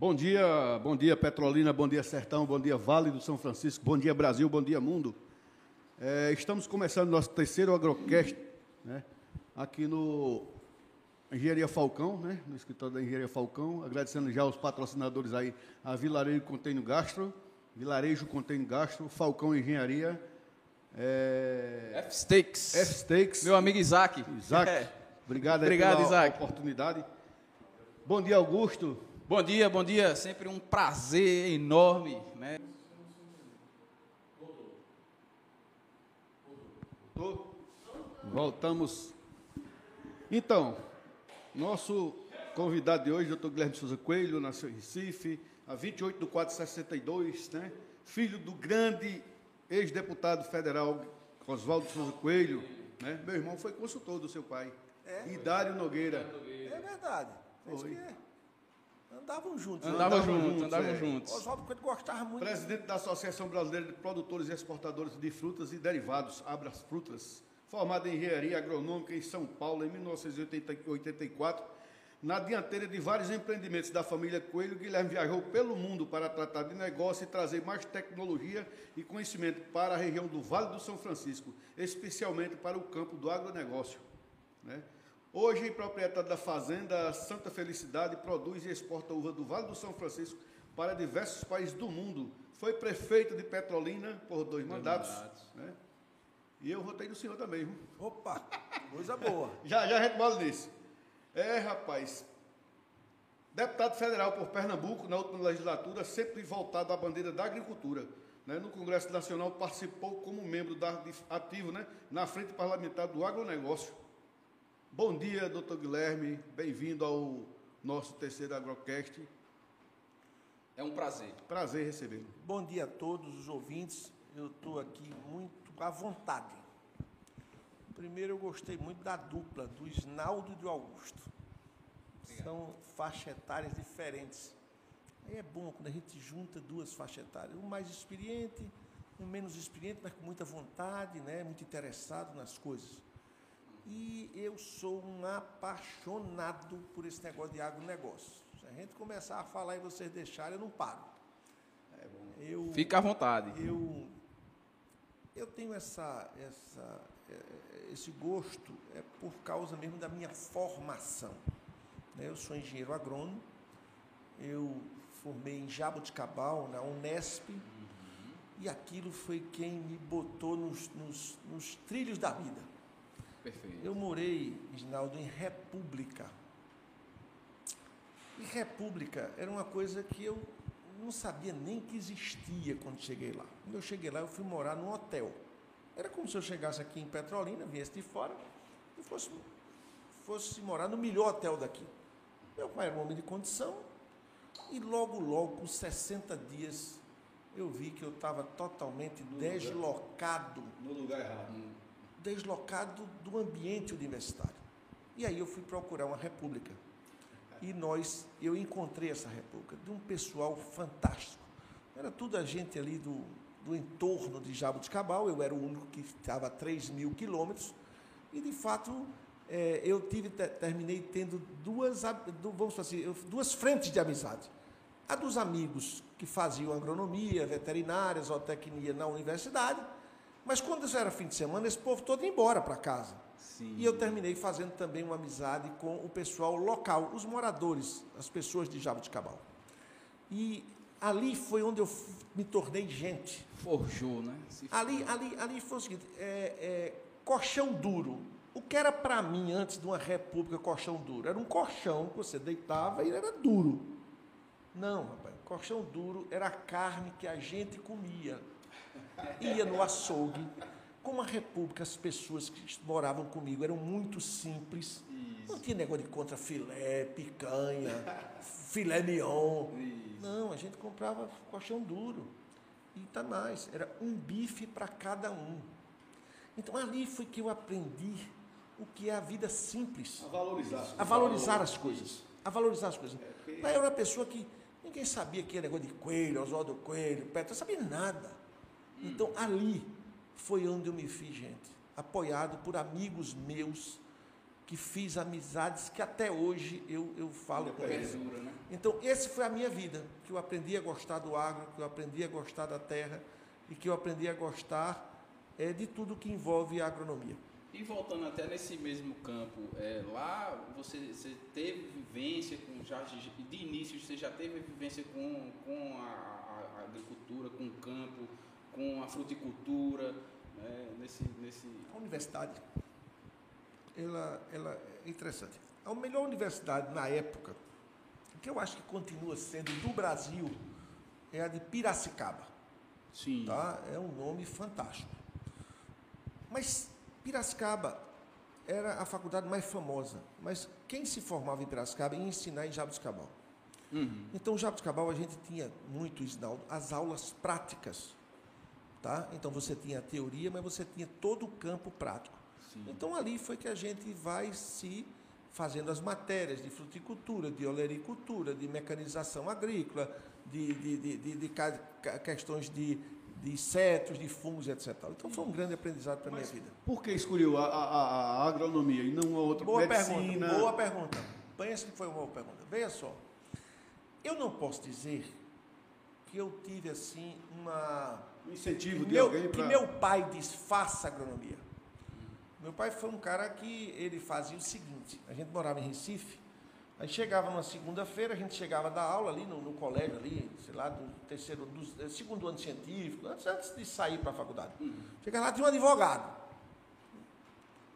Bom dia, bom dia Petrolina, bom dia Sertão, bom dia Vale do São Francisco, bom dia Brasil, bom dia mundo. É, estamos começando nosso terceiro agrocast, né, aqui no Engenharia Falcão, né, no escritório da Engenharia Falcão, agradecendo já os patrocinadores aí, a Vilarejo Container Gastro, Vilarejo Container Gastro, Falcão Engenharia, é... F-Steaks. F-Steaks. Meu amigo Isaac. Isaac, é. obrigado, obrigado pela Isaac. oportunidade. Bom dia, Augusto. Bom dia, bom dia. Sempre um prazer enorme, né? Voltamos. Então, nosso convidado de hoje, Dr. Guilherme Souza Coelho, nasceu em Recife, a 28 de 4 de 62, né? Filho do grande ex-deputado federal Oswaldo Souza Coelho, né? Meu irmão foi consultor do seu pai. É? Idário Nogueira. É verdade. É isso Foi. que é. Andavam juntos. Andavam Andavam juntos, juntos, andavam é. juntos. Oswaldo Coelho gostava muito. Presidente da Associação Brasileira de Produtores e Exportadores de Frutas e Derivados, Abras Frutas, formado em Engenharia Agronômica em São Paulo em 1984. Na dianteira de vários empreendimentos da família Coelho, Guilherme viajou pelo mundo para tratar de negócio e trazer mais tecnologia e conhecimento para a região do Vale do São Francisco, especialmente para o campo do agronegócio. né? Hoje, proprietário da fazenda Santa Felicidade, produz e exporta uva do Vale do São Francisco para diversos países do mundo. Foi prefeito de Petrolina por dois mandatos. mandatos. né? E eu votei no senhor também, viu? Opa, coisa boa. Já, já a gente nisso. É, rapaz. Deputado federal por Pernambuco, na última legislatura, sempre voltado à bandeira da agricultura. né? No Congresso Nacional, participou como membro da, ativo né? na Frente Parlamentar do Agronegócio. Bom dia, doutor Guilherme. Bem-vindo ao nosso terceiro Agrocast. É um prazer. Prazer recebê-lo. Bom dia a todos os ouvintes. Eu estou aqui muito à vontade. Primeiro, eu gostei muito da dupla, do Isnaldo e do Augusto. São faixa etárias diferentes. Aí é bom quando a gente junta duas faixas etárias. Um mais experiente, um menos experiente, mas com muita vontade, né? muito interessado nas coisas. E eu sou um apaixonado por esse negócio de agronegócio. Se a gente começar a falar e vocês deixarem, eu não paro. Eu, Fica à vontade. eu, eu tenho essa, essa, eh, esse gosto é por causa mesmo da minha formação. né? Eu sou engenheiro agrônomo, eu formei em Jaboticabal, na Unesp, e aquilo foi quem me botou nos, nos, nos trilhos da vida. Perfeito. Eu morei, Reginaldo, em República. E República era uma coisa que eu não sabia nem que existia quando cheguei lá. Quando eu cheguei lá, eu fui morar num hotel. Era como se eu chegasse aqui em Petrolina, viesse de fora, e fosse, fosse morar no melhor hotel daqui. Meu pai era um homem de condição, e logo, logo, com 60 dias, eu vi que eu estava totalmente deslocado No lugar errado. Deslocado do ambiente universitário. E aí eu fui procurar uma república. E nós, eu encontrei essa república de um pessoal fantástico. Era toda a gente ali do, do entorno de Jaboticabal, eu era o único que estava a 3 mil quilômetros, e de fato eh, eu tive, te- terminei tendo duas, vamos falar assim, duas frentes de amizade. A dos amigos que faziam agronomia, veterinária, zootecnia na universidade, mas quando isso era fim de semana, esse povo todo ia embora para casa. Sim. E eu terminei fazendo também uma amizade com o pessoal local, os moradores, as pessoas de Jaboticabal. E ali foi onde eu me tornei gente. Forjou, né? Se Ali, ali, ali foi o seguinte: é, é, colchão duro. O que era para mim antes de uma república colchão duro? Era um colchão que você deitava e era duro. Não, rapaz, colchão duro era a carne que a gente comia. Ia no açougue. Como a república, as pessoas que moravam comigo eram muito simples. Não tinha negócio de contra filé, picanha, filé mignon. Não, a gente comprava colchão duro. E tá mais, era um bife para cada um. Então ali foi que eu aprendi o que é a vida simples, A valorizar. a valorizar as coisas, a valorizar as coisas. Eu era uma pessoa que ninguém sabia que era negócio de coelho, Oswaldo Coelho, Petro, não sabia nada. Então ali foi onde eu me fiz gente, apoiado por amigos meus que fiz amizades que até hoje eu, eu falo com eles. Né? Então, esse foi a minha vida, que eu aprendi a gostar do agro, que eu aprendi a gostar da terra e que eu aprendi a gostar é, de tudo que envolve a agronomia. E voltando até nesse mesmo campo, é, lá você, você teve vivência com já de início você já teve vivência com, com a- a agricultura, com o campo, com a fruticultura, né, nesse, nesse A universidade, ela, ela é interessante. A melhor universidade na época, que eu acho que continua sendo do Brasil, é a de Piracicaba. sim, Tá? É um nome fantástico. Mas Piracicaba era a faculdade mais famosa. Mas quem se formava em Piracicaba ia ensinar em Jabuticabal. Uhum. Então, Jabuticabal, a gente tinha muito, Isnaldo, as aulas práticas. Tá? Então, você tinha a teoria, mas você tinha todo o campo prático. sim. Então, ali foi que a gente vai se fazendo as matérias de fruticultura, de olericultura, de mecanização agrícola, de, de, de, de- de questões de, de insetos, de fungos, etc. Então, foi um grande aprendizado para a minha vida. Por que escolheu a, a- a- a agronomia e não a outra Boa medicina? pergunta, boa pergunta. Pensa que foi uma boa pergunta. Veja só, eu não posso dizer que eu tive assim uma Um incentivo que de meu, alguém que para... meu pai diz, faça agronomia. Meu pai foi um cara que ele fazia o seguinte, a gente morava em Recife, aí chegava numa segunda-feira, a gente chegava da aula ali no, no colégio ali, sei lá, do terceiro, do eh, segundo ano científico, antes, antes de sair para a faculdade. Chegava lá, tinha um advogado.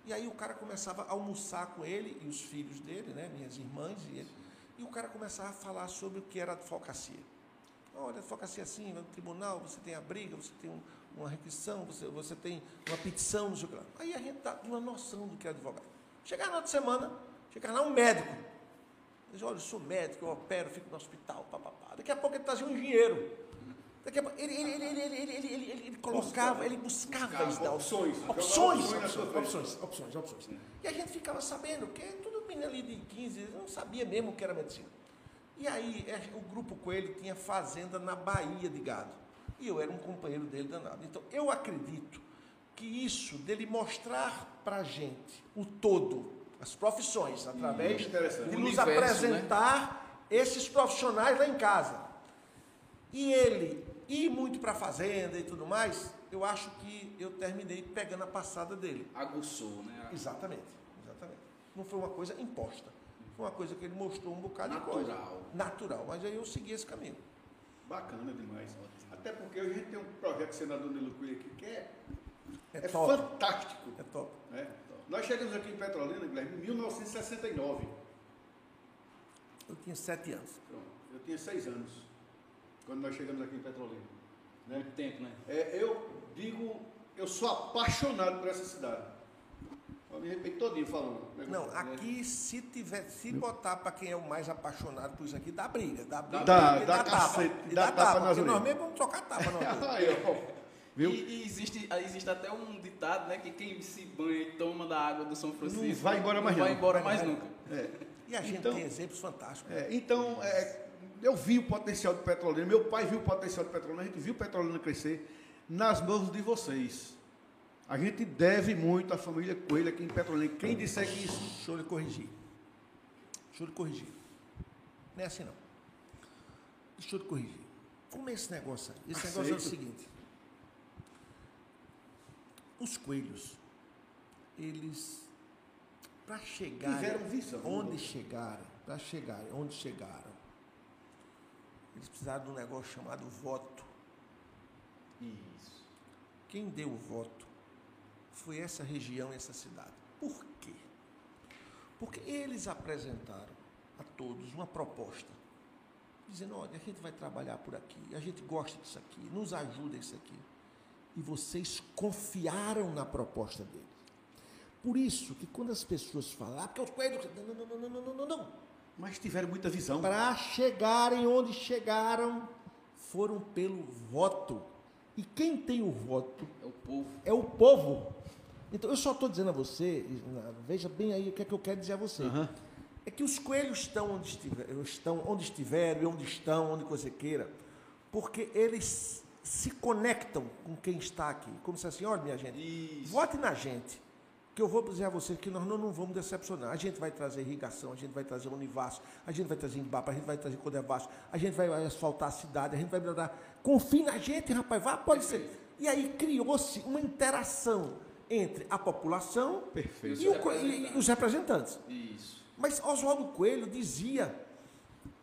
E aí o cara começava a almoçar com ele e os filhos dele, né, minhas irmãs e ele, e o cara começava a falar sobre o que era advocacia. Olha, advocacia assim, vai no tribunal, você tem a briga, você tem um- uma requisição, você, você tem uma petição, não sei o que lá. Aí a gente dá uma noção do que é advogado. Chegar na outra semana, chegar lá um médico. Diz, olha, eu sou médico, eu opero, fico no hospital, papapá. Daqui a pouco ele trazia um engenheiro. Daqui a pouco, ele, ele, ele, ele, ele, ele, ele, ele, ele colocava, ele buscava, Buscava opções, opções, opções opções, opções, opções. E a gente ficava sabendo, porque tudo menino ali de 15, não sabia mesmo o que era medicina. E aí, é, o grupo Coelho tinha fazenda na Bahia de gado. E eu era um companheiro dele danado. Então, eu acredito que isso dele mostrar para a gente o todo, as profissões, através interessante. de nos universo, né? apresentar esses profissionais lá em casa. E ele ir muito para a fazenda e tudo mais, eu acho que eu terminei pegando a passada dele. aguçou, né? Exatamente, exatamente. Não foi uma coisa imposta. Foi uma coisa que ele mostrou um bocado de coisa. Natural. Natural. Mas aí eu segui esse caminho. Bacana demais. Até porque hoje a gente tem um projeto do senador Nilo Coelho aqui que é, É, é top. fantástico. É top. né? Nós chegamos aqui em Petrolina, Guilherme, em 1969. Eu tinha sete anos. Pronto. Eu tinha seis anos quando nós chegamos aqui em Petrolina. Né? Muito tempo, né? É, eu digo, eu sou apaixonado por essa cidade. Eu me arrependo todinho falando. né? Não, aqui se tiver, se botar para quem é o mais apaixonado por isso aqui, dá briga. Dá briga. Dá, e dá tapa. cacete, E dá dá tapa tapa. Porque nós mesmos vamos trocar tapa. Ó. Viu? E, e existe, existe até um ditado, né? Que quem se banha e toma da água do São Francisco Não vai embora mais não vai embora Vai mais embora. nunca. É. E a gente Então- tem exemplos fantásticos. É, então, é, eu vi o potencial de Petrolina, meu pai viu o potencial de Petrolina, a gente viu Petrolina crescer nas mãos de vocês. A gente deve muito à família Coelho aqui em Petrolina. Quem disser que isso. Deixa eu lhe corrigir. Deixa eu lhe corrigir. Não é assim não. Deixa eu lhe corrigir. Como é esse negócio? aí? Esse negócio é o Aceito. seguinte. Os coelhos, eles, para chegar onde chegaram, para chegarem onde chegaram, eles precisaram de um negócio chamado voto. Isso. Quem deu o voto foi essa região, essa cidade. Por quê? Porque eles apresentaram a todos uma proposta, dizendo: olha, a gente vai trabalhar por aqui, a gente gosta disso aqui, nos ajuda isso aqui. E vocês confiaram na proposta deles. Por isso que quando as pessoas falam, ah, porque os coelhos. Não, não, não, não, não, não, não, não. Mas tiveram muita visão. Para chegarem onde chegaram, foram pelo voto. E quem tem o voto É o povo. é o povo. Então, eu só estou dizendo a você, veja bem aí o que é que eu quero dizer a você. Aham. É que os coelhos estão onde, estiver, estão onde estiveram, e onde estão, onde você queira, porque eles se conectam com quem está aqui. Como se assim, olha, minha gente, Isso. vote na gente. que eu vou dizer a vocês que nós não, não vamos decepcionar. A gente vai trazer irrigação, a gente vai trazer Univasso, a gente vai trazer Embapa, a gente vai trazer Codevasso, a gente vai asfaltar a cidade, a gente vai dar. Confie na gente, rapaz, vá, pode ser. E aí criou-se uma interação entre a população Perfeito. E, o, e, e os representantes. Isso. Mas Oswaldo Coelho dizia,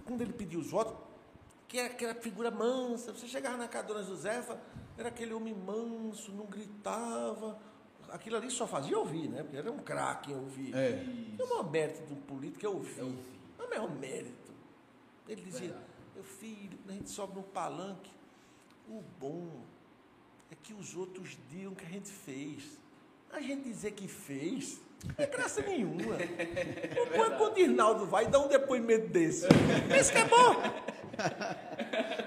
quando ele pediu os votos, que era aquela figura mansa. Você chegava na casa da Dona Josefa, era aquele homem manso, não gritava. Aquilo ali só fazia ouvir, né? Porque era um craque em ouvir. É. E o maior mérito do político é ouvir. É ouvir. É o maior mérito. Ele dizia, Verdade. meu filho, quando a gente sobe no palanque, o bom é que os outros digam que a gente fez. A gente dizer que fez, não é graça nenhuma. O bom é quando o Irnaldo vai dar um depoimento desse. Esse que é bom.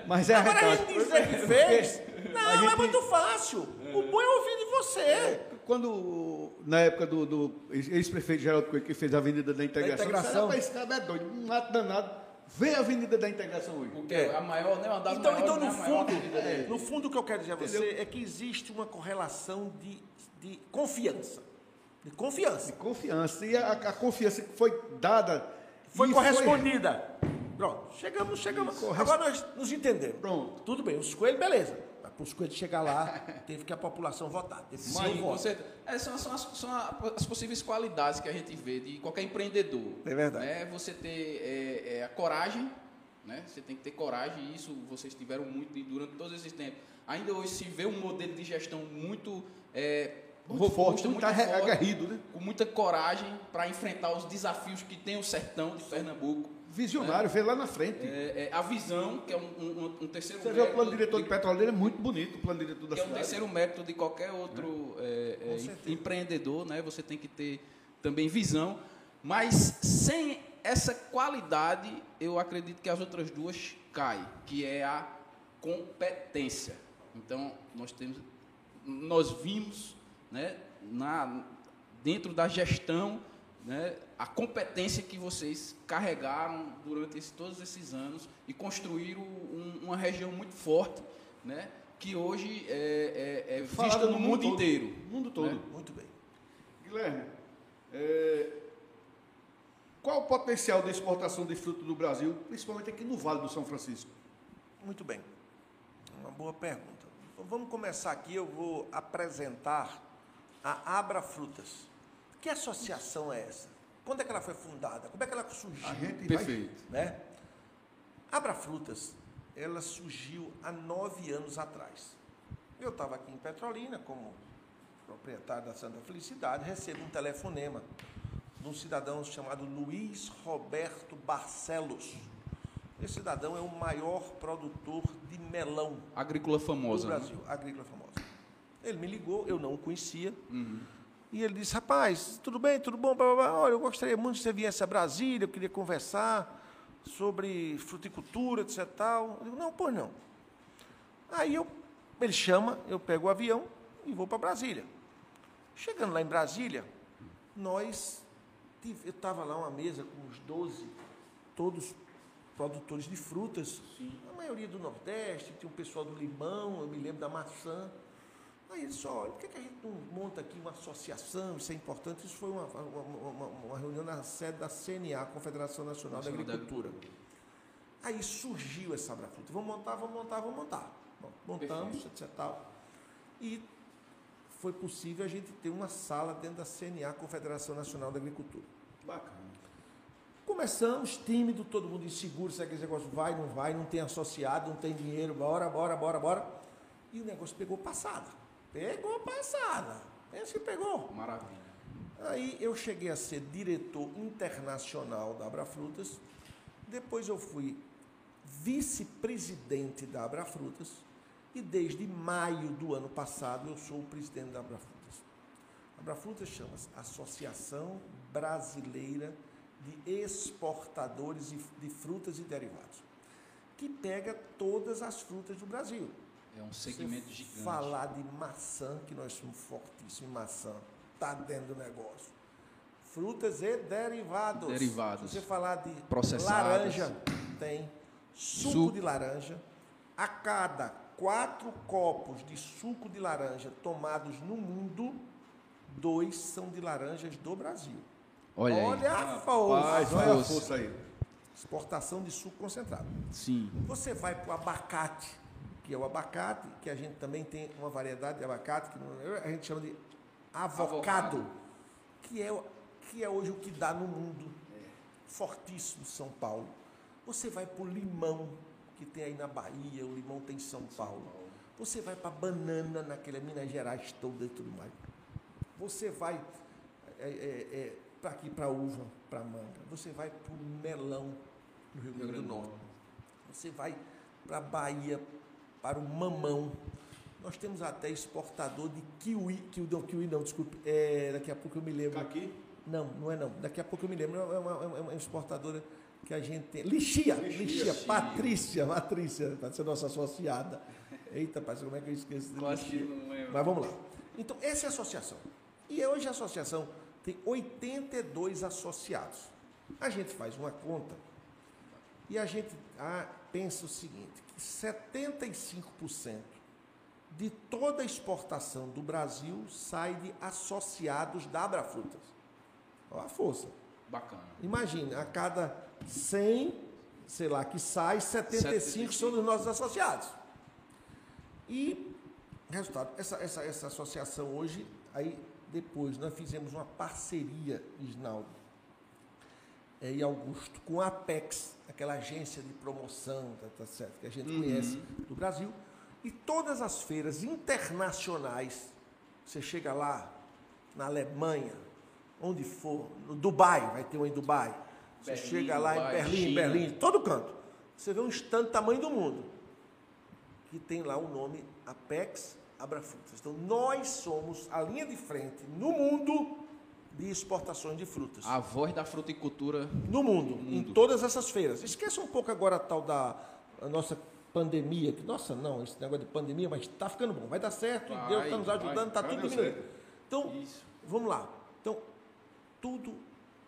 Mas é Agora a verdade. gente dizer que fez, não, gente- é muito fácil. O bom é ouvir de você. Quando, na época do, do ex-prefeito Geraldo Coelho, que fez a Avenida da Integração, Integração. para esse cara é doido, um ato danado. Vê a Avenida da Integração hoje. Porque É. a maior, né? Uma das Então, maiores, então né, no maior fundo, dele. no fundo o que eu quero dizer a você Entendeu? é que existe uma correlação de, de confiança. De confiança. De confiança. E a, a confiança que foi dada. Foi correspondida. Pronto, chegamos, chegamos. Corres- Agora nós nos entendemos. Pronto. Tudo bem, os coelhos, beleza. Mas para os coelhos chegar lá, teve que a população votar. Teve Sim, com voto. certeza. É, são, são as, são as possíveis qualidades que a gente vê de qualquer empreendedor. É verdade. Né? Você ter é, é, a coragem, né? Você tem que ter coragem, e isso vocês tiveram muito e durante todos esses tempos. Ainda hoje se vê um modelo de gestão muito, é, Muito forte, muito aguerrido, né? com muita coragem para enfrentar os desafios que tem o sertão de Pernambuco. Visionário, vê lá na frente. É, é, a visão, que é um, um- um terceiro Você vê o mérito plano diretor de- de petroleiro, é muito bonito o plano diretor da que é o cidade. terceiro mérito de qualquer outro é, é, certeza. empreendedor, né? Você tem que ter também visão, mas sem essa qualidade, eu acredito que as outras duas caem, que é a competência. Então, nós temos, nós vimos, né, na, dentro da gestão, né, a competência que vocês carregaram durante esse- todos esses anos e construíram um- uma região muito forte, né, que hoje é, é- é vista no mundo, todo. inteiro. No mundo todo. né? Muito bem. Guilherme, é, qual o potencial de exportação de fruta do Brasil, principalmente aqui no Vale do São Francisco? Muito bem. Uma boa pergunta. Então, vamos começar aqui. Eu vou apresentar a Abra Frutas. Que associação é essa? Quando é que ela foi fundada? Como é que ela surgiu? A gente vai- Perfeito. né? Abra Frutas, ela surgiu há nove anos atrás. Eu estava aqui em Petrolina como proprietário da Santa Felicidade, recebo um telefonema de um cidadão chamado Luiz Roberto Barcelos. Esse cidadão é o maior produtor de melão Agrícola do famosa. né? Brasil, agrícola famosa. Ele me ligou, eu não o conhecia, Uhum. e ele disse, rapaz, tudo bem, tudo bom? Blá, blá, blá. Olha, eu gostaria muito que você viesse a Brasília, eu queria conversar sobre fruticultura, etc. Tal. Eu digo, não, pois não. Aí eu, ele chama, eu pego o avião e vou para Brasília. Chegando lá em Brasília, nós, eu estava lá uma mesa com uns 12, todos produtores de frutas, a maioria do Nordeste, tinha um pessoal do limão, eu me lembro da maçã. Aí ele disse, olha, por que, que a gente não monta aqui uma associação, isso é importante? Isso foi uma, uma, uma- uma reunião na sede da CNA, Confederação Nacional, Nacional da da Agricultura. Aí surgiu essa Abrafruta. Vamos montar, vamos montar, vamos montar. Bom, montamos, etc. Tal. E foi possível a gente ter uma sala dentro da CNA, Confederação Nacional da Agricultura. Bacana. Começamos, tímido, todo mundo inseguro, se aquele negócio vai, não vai, não tem associado, não tem dinheiro, bora, bora, bora, bora. E o negócio pegou passada. Pegou passada. Pensa que pegou. Maravilha. Aí eu cheguei a ser diretor internacional da Abrafrutas. Depois eu fui vice-presidente da Abrafrutas. E desde maio do ano passado eu sou o presidente da Abrafrutas. A Abrafrutas chama-se Associação Brasileira de Exportadores de Frutas e Derivados, que pega todas as frutas do Brasil. É um segmento gigante. Falar de maçã, que nós somos fortíssimos em maçã, está dentro do negócio. Frutas e derivados. Derivados. Se você falar de laranja, tem. Suco, Suco. de laranja. A cada quatro copos de suco de laranja tomados no mundo, dois são de laranjas do Brasil. Olha, Olha aí. a força. Rapaz, olha a força aí. Exportação de suco concentrado. Sim. Você vai para o abacate, que é o abacate, que a gente também tem uma variedade de abacate, que não- a gente chama de avocado, Avocado. Que, é, que é hoje o que dá no mundo. Fortíssimo São Paulo. Você vai para o limão, que tem aí na Bahia, o limão tem em São Paulo. Você vai para banana, naquela Minas Gerais toda e tudo mais. Você vai é, para aqui, para uva, para manga. Você vai para o melão, no Rio Grande do Norte. Você vai para a Bahia, para o mamão. Nós temos até exportador de kiwi, kiwi não, kiwi não, desculpe, é, daqui a pouco eu me lembro. Aqui, Não, não é não. Daqui a pouco eu me lembro. É uma, é uma exportadora que a gente tem. Lixia, Lixia. Patrícia, Patrícia, para ser nossa associada. Eita, parceiro, como é que eu esqueço de Lixia? Mas vamos lá. Então, essa é a associação. E hoje a associação tem 82 associados. A gente faz uma conta e a gente ah, pensa o seguinte, 75% de toda a exportação do Brasil sai de associados da Abrafrutas. Olha a força. Bacana. Imagina, a cada 100, sei lá, que sai, 75 são dos nossos associados. E, resultado, essa, essa, essa associação hoje, aí depois nós fizemos uma parceria, Isnaldo é, e Augusto, com a Apex, aquela agência de promoção, tá, tá certo, que a gente conhece do Brasil. E todas as feiras internacionais, você chega lá, na Alemanha, onde for, no Dubai, vai ter uma em Dubai. Você Berlim, chega lá Dubai, em Berlim, China. Berlim, todo canto. Você vê um stand tamanho do mundo, que tem lá o nome Apex Abrafrutas. Então, nós somos a linha de frente no mundo de exportações de frutas A voz da fruticultura. no mundo, em mundo. todas essas feiras. Esqueça um pouco agora a tal da a nossa pandemia, que nossa, não, esse negócio de pandemia, mas está ficando bom, vai dar certo, Vai, Deus está nos ajudando, está tudo diminuindo. Então, Isso. vamos lá. Então, tudo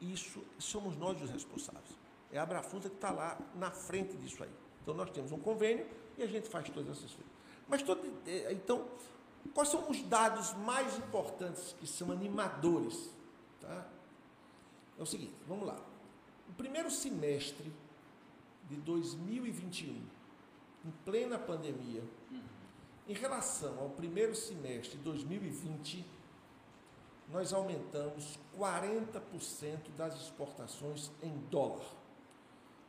isso somos nós os responsáveis. É a Abrafruta que está lá na frente disso aí. Então, nós temos um convênio e a gente faz todas essas coisas. Mas, todo, eh, então, quais são os dados mais importantes que são animadores? Tá? É o seguinte, vamos lá. O primeiro semestre de 2021, em plena pandemia, em relação ao primeiro semestre de 2020, nós aumentamos 40% das exportações em dólar.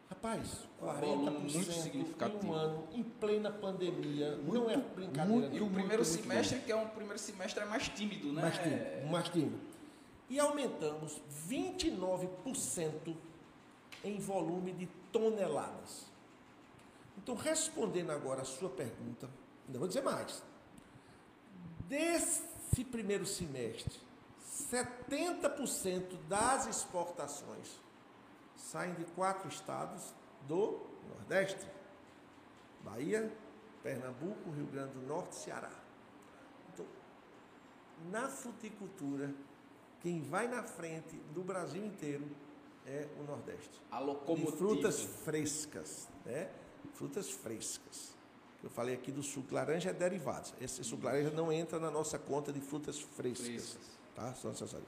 Rapaz, Um volume 40% muito em significativo. um ano, em plena pandemia, não é Muito, brincadeira. E não. o primeiro muito semestre, que é um primeiro semestre é mais tímido, né? mais tímido, mais tímido. E aumentamos 29% em volume de toneladas. Então, respondendo agora a sua pergunta, ainda vou dizer mais. Desse primeiro semestre, 70% das exportações saem de quatro estados do Nordeste: Bahia, Pernambuco, Rio Grande do Norte e Ceará. Então, na fruticultura, quem vai na frente do Brasil inteiro é o Nordeste. A De locomotiva. frutas frescas, né? Frutas frescas. Eu falei aqui do suco de laranja é derivados. Esse suco de laranja não entra na nossa conta de frutas frescas, Frescas. tá? São necessárias.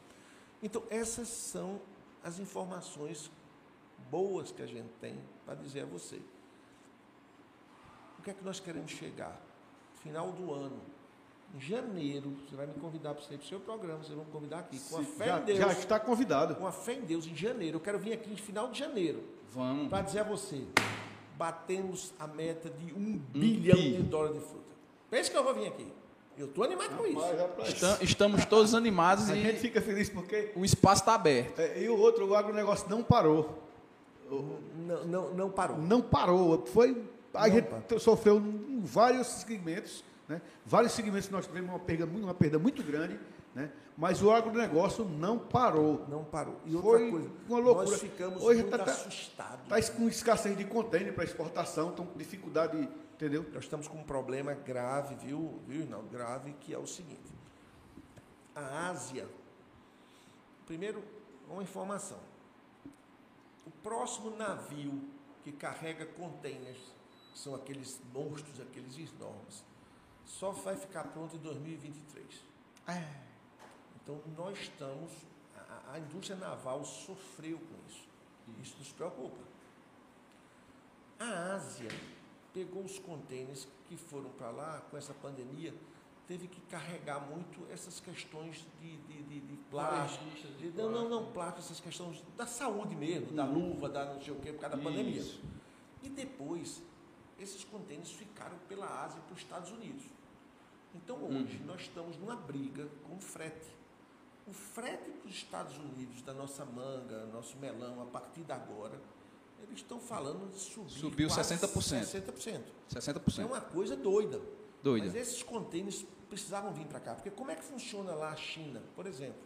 Então, essas são as informações boas que a gente tem para dizer a você. O que é que nós queremos chegar? Final do ano, em janeiro, você vai me convidar para ir para o seu programa, vocês vão me convidar aqui. Com a fé já, em Deus, já está convidado. com a fé em Deus, em janeiro. Eu quero vir aqui em final de janeiro Vamos. para dizer a você: batemos a meta de um, bilhão bi. de dólares de fruta. Pense que eu vou vir aqui. Eu estou animado com isso. Rapaz, rapaz, Estam- estamos todos animados a gente e fica feliz porque. o espaço está aberto. é, e o outro, o agronegócio não parou. Não, não, não parou. Não parou. Foi. A Não gente parou. sofreu em vários segmentos, né? Vários segmentos nós tivemos uma perda, muito- uma perda muito grande, né? Mas o agronegócio não parou. Não parou. E outra Foi coisa, uma loucura. nós ficamos Hoje muito tá- tá- assustados. Está com escassez de contêiner para exportação, estão com dificuldade, entendeu? Nós estamos com um problema grave, viu, viu, Rinaldo? Grave, que é o seguinte. A Ásia, primeiro, uma informação. O próximo navio que carrega containers, que são aqueles monstros, aqueles enormes, só vai ficar pronto em 2023. Então, nós estamos. A, a indústria naval sofreu com isso. Isso nos preocupa. A Ásia pegou os contêineres que foram para lá com essa pandemia, teve que carregar muito essas questões de, de, de, de plástico. De, não, não, não, plástico, essas questões da saúde mesmo, da luva, da não sei o quê, por causa da pandemia. Isso. E depois, esses contêineres ficaram pela Ásia para os Estados Unidos. Então hoje nós estamos numa briga com o frete. O frete para os Estados Unidos, da nossa manga, nosso melão, a partir de agora, eles estão falando de subir Subiu quase 60%. 60%. 60%. É uma coisa doida. Doida. Mas esses contêineres precisavam vir para cá. Porque como é que funciona lá a China, por exemplo?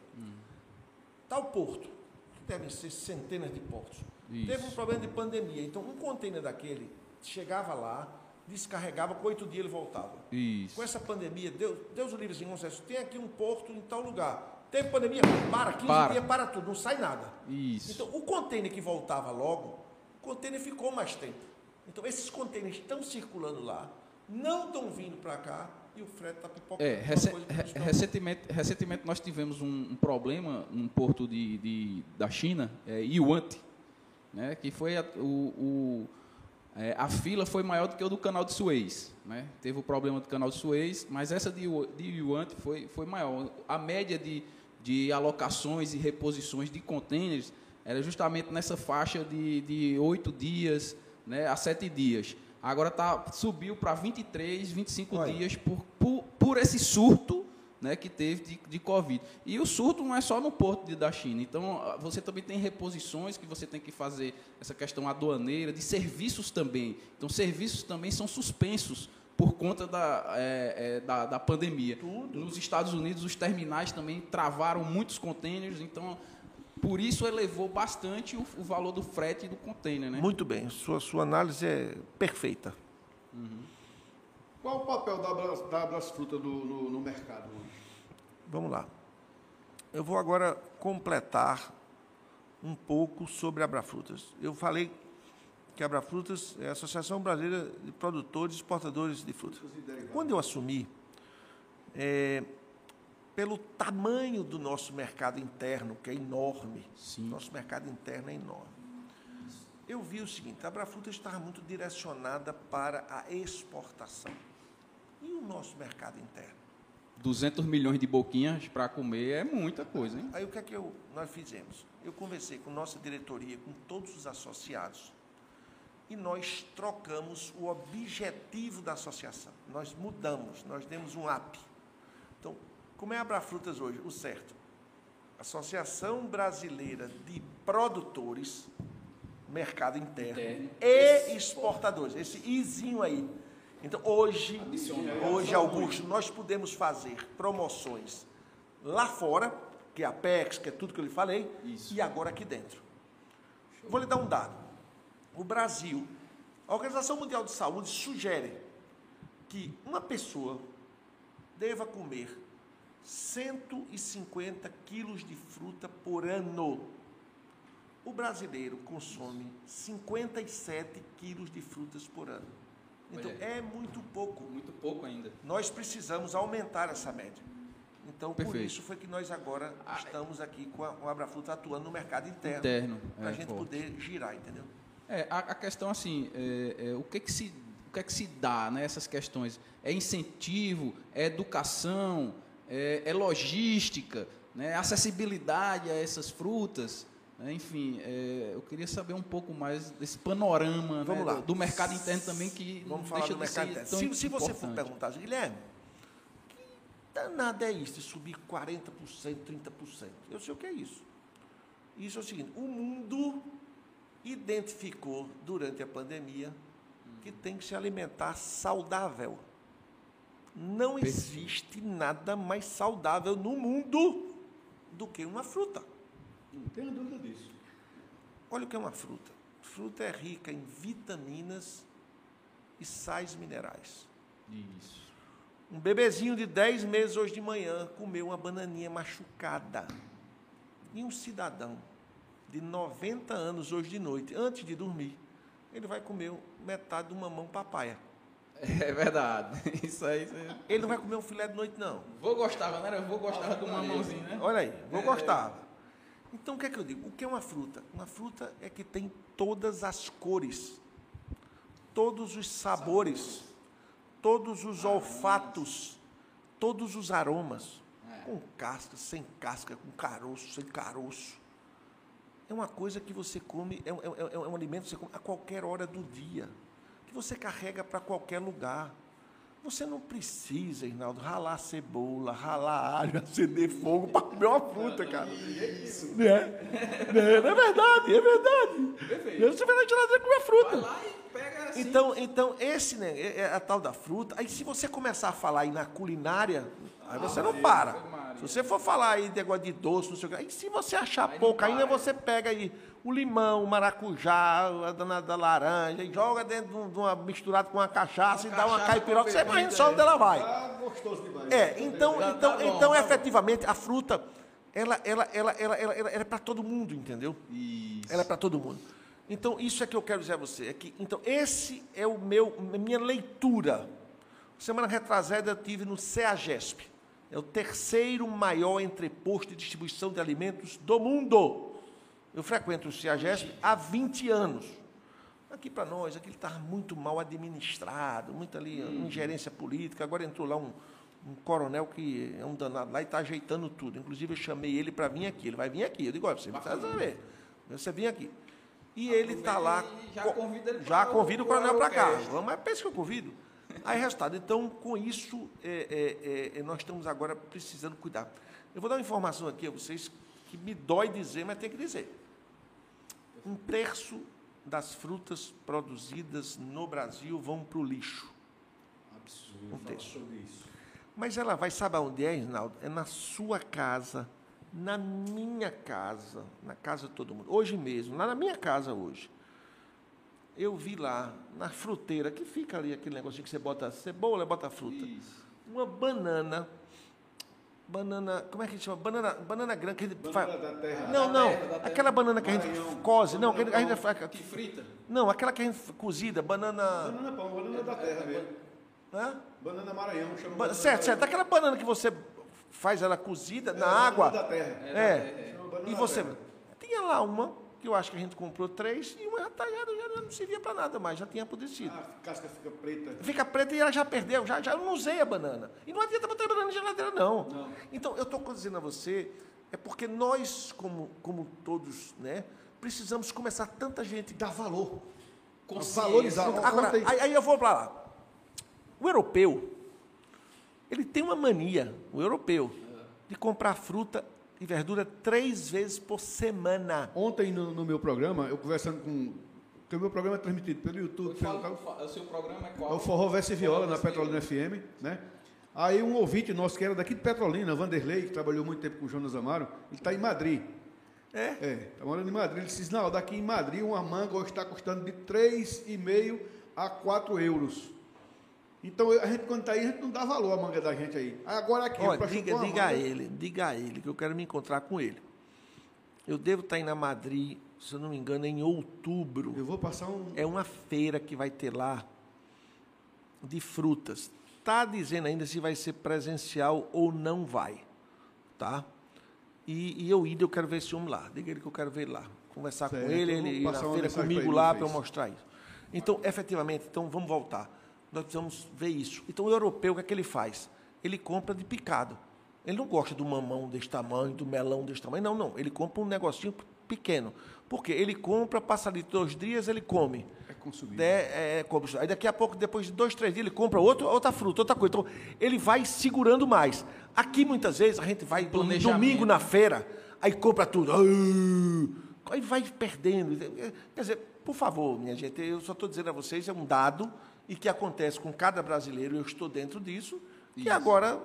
Tal porto, que devem ser centenas de portos, Isso. teve um problema de pandemia. Então, um contêiner daquele chegava lá, descarregava, com oito dias ele voltava. Isso. Com essa pandemia, Deus, Deus o livre, assim, Concesso, tem aqui um porto em tal lugar. Teve pandemia, para, 15 Para. dias, para tudo, não sai nada. Isso. Então, o contêiner que voltava logo, o contêiner ficou mais tempo. Então, esses contêineres estão circulando lá, não estão vindo para cá e o frete está pipocando. É, Uma rece- coisa que re- nos preocupa. recentemente, recentemente nós tivemos um, um problema num porto de, de- da China, é, Iwante, né, que foi a, o, o- é, a fila foi maior do que o do canal de Suez. Né? Teve o problema do canal de Suez, mas essa de, de Iwante foi, foi maior. A média de, de alocações e reposições de contêineres era justamente nessa faixa de, de 8 dias né, a 7 dias. Agora tá, subiu para 23, 25 Olha. dias por, por, por esse surto né, que teve de, de Covid. E o surto não é só no porto de- da China. Então, você também tem reposições que você tem que fazer, essa questão aduaneira, de serviços também. Então, serviços também são suspensos por conta da, é, é, da, da pandemia. Nos Estados Unidos, os terminais também travaram muitos contêineres, então, por isso elevou bastante o, o valor do frete e do contêiner. Né? Muito bem, sua, sua análise é perfeita. Qual o papel da Abras, da Abras Fruta no, no, no mercado hoje? Vamos lá. Eu vou agora completar um pouco sobre a Abrafrutas. Eu falei que a Abrafrutas é a Associação Brasileira de Produtores e Exportadores de Frutas. Quando eu assumi, é, pelo tamanho do nosso mercado interno, que é enorme, Sim. nosso mercado interno é enorme, eu vi o seguinte, a Abrafrutas estava muito direcionada para a exportação. E o nosso mercado interno? 200 milhões de boquinhas para comer é muita coisa, hein? Aí o que é que eu, nós fizemos? Eu conversei com nossa diretoria, com todos os associados, e nós trocamos o objetivo da associação. Nós mudamos, nós demos um up. Então, como é a Abrafrutas hoje? O certo. Associação Brasileira de Produtores, Mercado Interno, Interno. e Exportadores. Esse izinho aí. Então, hoje, hoje, Augusto, nós podemos fazer promoções lá fora, que é a PEX, que é tudo que eu lhe falei, Isso. e agora aqui dentro. Vou lhe dar um dado. O Brasil, a Organização Mundial de Saúde sugere que uma pessoa deva comer 150 quilos de fruta por ano. O brasileiro consome 57 quilos de frutas por ano. Então, é muito pouco. Muito pouco ainda. Nós precisamos aumentar essa média. Então, por Perfeito. isso foi que nós agora Ah, estamos aqui com a, a Abrafruta atuando no mercado interno. Interno, Para a é, gente forte. poder girar, entendeu? É, a, a questão assim, é, é, o que que se o que é que se dá nessas questões? É incentivo, é educação, é, é logística, né? acessibilidade a essas frutas, né? Enfim, é, eu queria saber um pouco mais desse panorama né, lá. do, do mercado interno também que Vamos não falar deixa do de mercado ser interno. tão Se, se você for perguntar, Guilherme, que danada é isso de subir 40%, 30%? Eu sei o que é isso. Isso é o seguinte: o mundo identificou durante a pandemia que tem que se alimentar saudável. Não existe nada mais saudável no mundo do que uma fruta. Não tenho dúvida disso. Olha o que é uma fruta. Fruta é rica em vitaminas e sais minerais. Isso. Um bebezinho de 10 meses hoje de manhã comeu uma bananinha machucada. E um cidadão de 90 anos hoje de noite, antes de dormir, ele vai comer metade de uma mão papaya. É verdade. Isso aí. Isso aí. Ele não vai comer um filé de noite, não. Vou gostar, né? Eu vou gostar do mamãozinho, né? Olha aí, vou gostar. Então o que é que eu digo? O que é uma fruta? Uma fruta é que tem todas as cores, todos os sabores, todos os olfatos, todos os aromas. Com casca, sem casca, com caroço, sem caroço. É uma coisa que você come, é um, é, é um alimento que você come a qualquer hora do dia, que você carrega para qualquer lugar. Você não precisa, Reinaldo, ralar cebola, ralar alho, acender fogo para comer uma fruta, cara. Né? Né? Não é verdade, é verdade. Perfeito. Você vai na geladeira comer a fruta. Vai lá e pega assim. Então, então esse, né, é é a tal da fruta. Aí, se você começar a falar aí na culinária, aí você não para. Se você for falar aí de negócio de doce, não sei o que, aí se você achar Aí pouco ainda, você pega aí o limão, o maracujá, a dana da laranja, e joga dentro de, um- uma misturado com uma cachaça Uma e dá uma caipiroca, você imagina só onde ela vai. Tá gostoso demais. É, então, então, tá bom, então efetivamente, a fruta, ela, ela, ela, ela, ela, ela é para todo mundo, entendeu? Isso. Ela é para todo mundo. Então, isso é que eu quero dizer a você. É que, então, esse é o meu, a minha leitura. Semana retrasada eu tive no CEAGESP. É o terceiro maior entreposto de distribuição de alimentos do mundo. Eu frequento o CEAGESP há 20 anos. Aqui para nós, aquilo está muito mal administrado, muita ali ingerência política. Agora entrou lá um, um coronel que é um danado lá e está ajeitando tudo. Inclusive, eu chamei ele para vir aqui. Ele vai vir aqui. Eu digo, olha, você precisa saber. Você vem aqui. E ele está lá. já co- convida ele Já o- convida coronel para cá. Mas pensa que eu convido. Aí, resultado. Então, com isso, é, é, é, nós estamos agora precisando cuidar. Eu vou dar uma informação aqui a vocês que me dói dizer, mas tem que dizer. Um terço das frutas produzidas no Brasil vão para o lixo. Absurdo. Um terço. Mas ela vai, sabe aonde é, Rinaldo? É na sua casa, na minha casa, na casa de todo mundo. Hoje mesmo, lá na minha casa hoje. Eu vi lá, na fruteira, que fica ali aquele negocinho que você bota cebola, bota fruta. Isso. Uma banana. Banana. Como é que chama? Banana, banana grande. Que a gente Banana faz- da terra. Não, não. terra. Aquela banana que a gente Maranhão. cose. Não, que a gente. Que frita. Não, aquela que a gente cozida, banana. Banana pão, banana da terra mesmo. Hã? Banana Maranhão, chama Ba- Certo, certo. Aquela banana que você faz ela cozida É, na banana água. da terra. É. Chama banana E da você. Tinha lá uma, que eu acho que a gente comprou três, e uma já, tá, já, já não servia para nada mais, já tinha apodrecido. Ah, a casca fica preta. Fica preta e ela já perdeu, já, já eu não usei a banana. E não adianta botar a banana na geladeira, não. Não. Então, eu estou dizendo a você, é porque nós, como, como todos, né, precisamos começar tanta gente. Dá valor. Valorizar. Agora, aí, aí eu vou para lá. O europeu, ele tem uma mania, o europeu, de comprar fruta e verdura três vezes por semana. Ontem no, no meu programa, eu conversando com. Porque o meu programa é transmitido pelo YouTube, pelo Fala- tal. fa- O seu programa é É qual? o Forró Verso e Viola, na Petrolina FM, né? Aí um ouvinte nosso que era daqui de Petrolina, Vanderlei, que trabalhou muito tempo com o Jonas Amaro, ele está em Madrid. É? É, está morando em Madrid. Ele disse, não, daqui em Madrid uma manga hoje está custando de 3,5 a 4 euros. Então a gente quando está aí, a gente não dá valor à manga da gente aí. Agora aqui, Olha, diga, diga a ele, diga a ele que eu quero me encontrar com ele. Eu devo estar indo na Madrid, se eu não me engano, em outubro. Eu vou passar um. É uma feira que vai ter lá de frutas. Está dizendo ainda se vai ser presencial ou não vai. Tá? E, e eu indo, eu quero ver esse homem lá. Diga ele que eu quero ver ele lá. Conversar Certo, com ele, ele ir na feira comigo lá para eu mostrar isso. Então, efetivamente, então vamos voltar. Nós precisamos ver isso. Então, o europeu, o que é que ele faz? Ele compra de picado. Ele não gosta do mamão desse tamanho, do melão desse tamanho. Não, não. Ele compra um negocinho pequeno. Por quê? Ele compra, passa ali dois dias, ele come. É consumível. Né, é, como- aí daqui a pouco, depois de dois, três dias, ele compra outro, outra fruta, outra coisa. Então, ele vai segurando mais. Aqui, muitas vezes, a gente vai no domingo na feira, aí compra tudo. Ah, Aí vai perdendo. Quer dizer, por favor, minha gente, eu só estou dizendo a vocês, é um dado e que acontece com cada brasileiro, eu estou dentro disso, e Isso. agora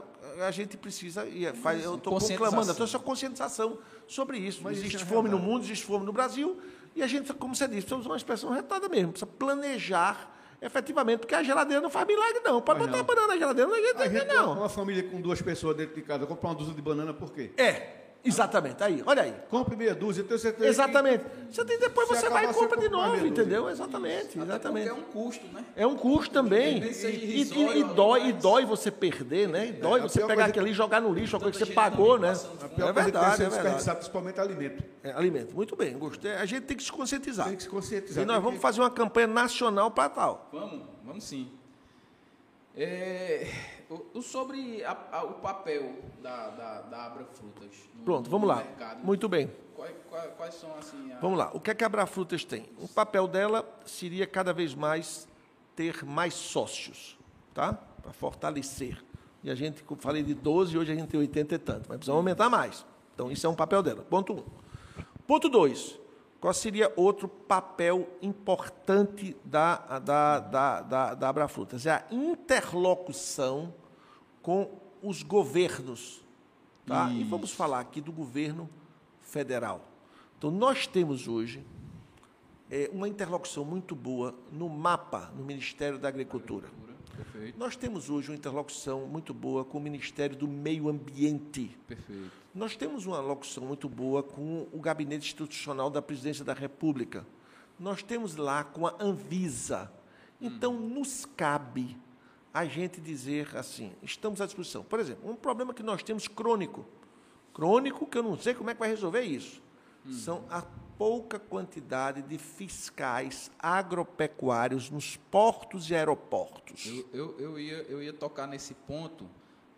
a gente precisa, e é, faz, eu estou proclamando, a essa conscientização sobre isso. Mas isso existe é fome no mundo, existe fome no Brasil, e a gente, como você disse, precisa usar uma expressão retada mesmo, precisa planejar efetivamente, porque a geladeira não faz milagre, não. Pode Mas botar não. banana na geladeira, não A adianta gente, não. Uma família com duas pessoas dentro de casa, comprar uma dúzia de banana por quê? É, Exatamente, aí, olha aí. Compre meia dúzia, tenho certeza. Exatamente. Você tem, depois você vai e compra de novo, entendeu? Exatamente, exatamente. É um custo, né? É um custo também. É E, e- e dói, mais. e dói você perder, né? E dói a você pegar aquilo ali e jogar no lixo, uma coisa que você pagou, né? A É pior coisa que tem verdade, é é verdade. desperdiçar, principalmente alimento. É, alimento. Muito bem, gostei. A gente tem que se conscientizar. Tem que se conscientizar. E nós vamos que- fazer uma campanha nacional para tal. Vamos, vamos sim. É, o, sobre a- a- o papel da, da, da Abra Frutas no, Pronto, vamos lá. mercado. Muito bem. Quais, quais, quais são assim a- Vamos lá. O que é que a Abrafrutas tem? O papel dela seria cada vez mais ter mais sócios, tá? Para fortalecer. E a gente, como falei de 12, hoje a gente tem 80 e tanto, mas precisamos aumentar mais. Então, isso é um papel dela. Ponto 1. Um. Ponto 2. Qual seria outro papel importante da, da, da, da, da Abrafrutas? É a interlocução com os governos. Tá? E vamos falar aqui do governo federal. Então, nós temos hoje é, uma interlocução muito boa no MAPA, no Ministério da Agricultura. Perfeito, Nós temos hoje uma interlocução muito boa com o Ministério do Meio Ambiente. perfeito. Nós temos uma locução muito boa com o Gabinete Institucional da Presidência da República. Nós temos lá com a Anvisa. Então, nos cabe a gente dizer assim: estamos à disposição. Por exemplo, um problema que nós temos crônico. Crônico, que eu não sei como é que vai resolver isso. São a pouca quantidade de fiscais agropecuários nos portos e aeroportos. Eu, eu, eu, ia, eu ia tocar nesse ponto,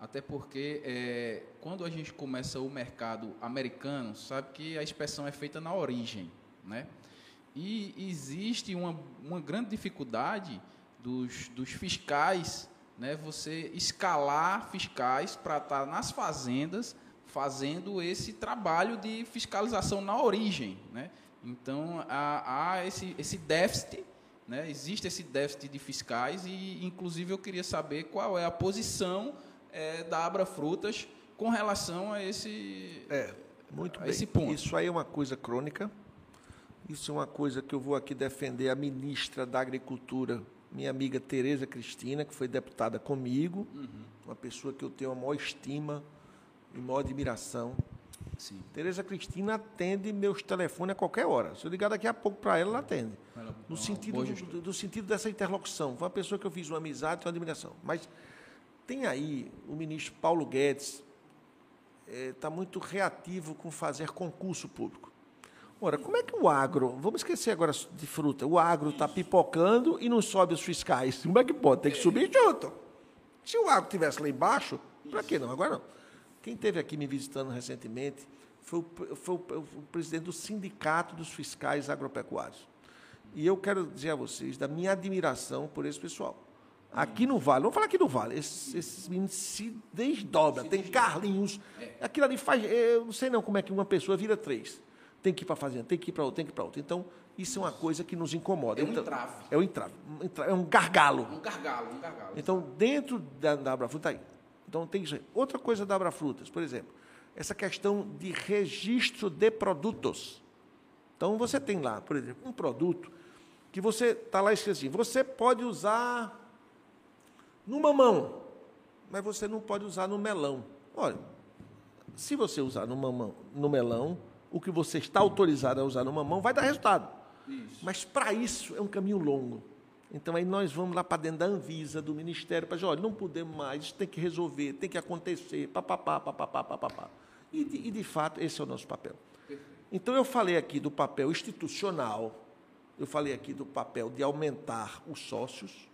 até porque é, quando a gente começa o mercado americano, sabe que a inspeção é feita na origem, né? E existe uma, uma grande dificuldade dos, dos fiscais, né? Você escalar fiscais para estar nas fazendas fazendo esse trabalho de fiscalização na origem, né? Então há, há esse, esse déficit, né? Existe esse déficit de fiscais e, inclusive, eu queria saber qual é a posição eh, da Abra Frutas com relação a esse É, muito a bem. esse ponto. Isso aí é uma coisa crônica. Isso é uma coisa que eu vou aqui defender a ministra da Agricultura, minha amiga Tereza Cristina, que foi deputada comigo, uma pessoa que eu tenho a maior estima e maior admiração. Sim. Tereza Cristina atende meus telefones a qualquer hora. Se eu ligar daqui a pouco para ela, ela atende. Ela é No sentido, do, do- do sentido dessa interlocução. Foi uma pessoa que eu fiz uma amizade e uma admiração. Mas tem aí o ministro Paulo Guedes, está muito reativo com fazer concurso público. Ora, como é que o agro, vamos esquecer agora de fruta, o agro está pipocando e não sobe os fiscais. Como é que pode? Tem que subir junto. Se o agro estivesse lá embaixo, para que não? Agora não. Quem esteve aqui me visitando recentemente foi, o, foi o- o presidente do Sindicato dos Fiscais Agropecuários. E eu quero dizer a vocês da minha admiração por esse pessoal. Aqui no Vale, vamos falar aqui no Vale, esses, esses meninos se desdobram. Tem Carlinhos. Aquilo ali faz. Eu não sei não como é que uma pessoa vira três. Tem que ir para a fazenda, tem que ir para outra, tem que ir para outra. Então, isso é uma coisa que nos incomoda. É um Então, entrave. É um entrave. É um gargalo. Um gargalo, um gargalo. Então, dentro da, da Abrafruta, tá aí. Então, tem isso aí. Outra coisa da Abrafrutas, por exemplo, essa questão de registro de produtos. Então, você tem lá, por exemplo, um produto que você está lá escrito assim, você pode usar no mamão, mas você não pode usar no melão. Olha, se você usar no, mamão, no melão, o que você está autorizado a usar no mamão vai dar resultado. Mas para isso é um caminho longo. Então aí nós vamos lá para dentro da Anvisa, do Ministério, para dizer, olha, não podemos mais, isso tem que resolver, tem que acontecer, papapá, papapá, papapá. E de, e de fato, esse é o nosso papel. Então eu falei aqui do papel institucional, eu falei aqui do papel de aumentar os sócios,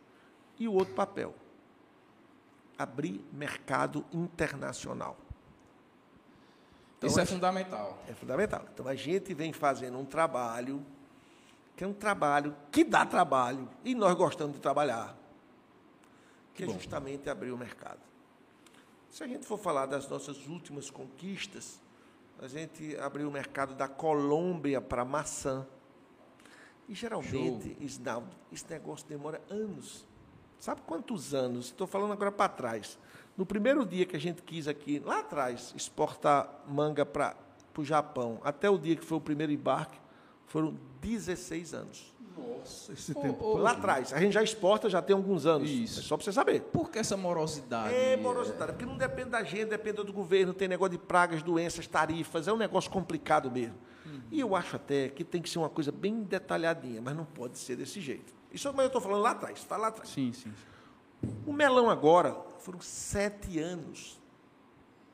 e o outro papel, abrir mercado internacional. Então, Isso é a- fundamental. é fundamental. Então a gente vem fazendo um trabalho que é um trabalho que dá trabalho e nós gostamos de trabalhar, que é justamente abrir o mercado. Se a gente for falar das nossas últimas conquistas, a gente abriu o mercado da Colômbia para maçã. E geralmente, Isnaldo, esse negócio demora anos. Sabe quantos anos? Estou falando agora para trás. No primeiro dia que a gente quis aqui, lá atrás, exportar manga para o Japão, até o dia que foi o primeiro embarque, foram 16 anos. Nossa, esse tempo. lá atrás. A gente já exporta já tem alguns anos. Isso. É só para você saber. Por que essa morosidade? É morosidade, porque não depende da gente, depende do governo, tem negócio de pragas, doenças, tarifas, é um negócio complicado mesmo. E eu acho até que tem que ser uma coisa bem detalhadinha, mas não pode ser desse jeito. Isso mas eu estou falando lá atrás, está lá atrás. Sim, sim. O melão agora foram sete anos.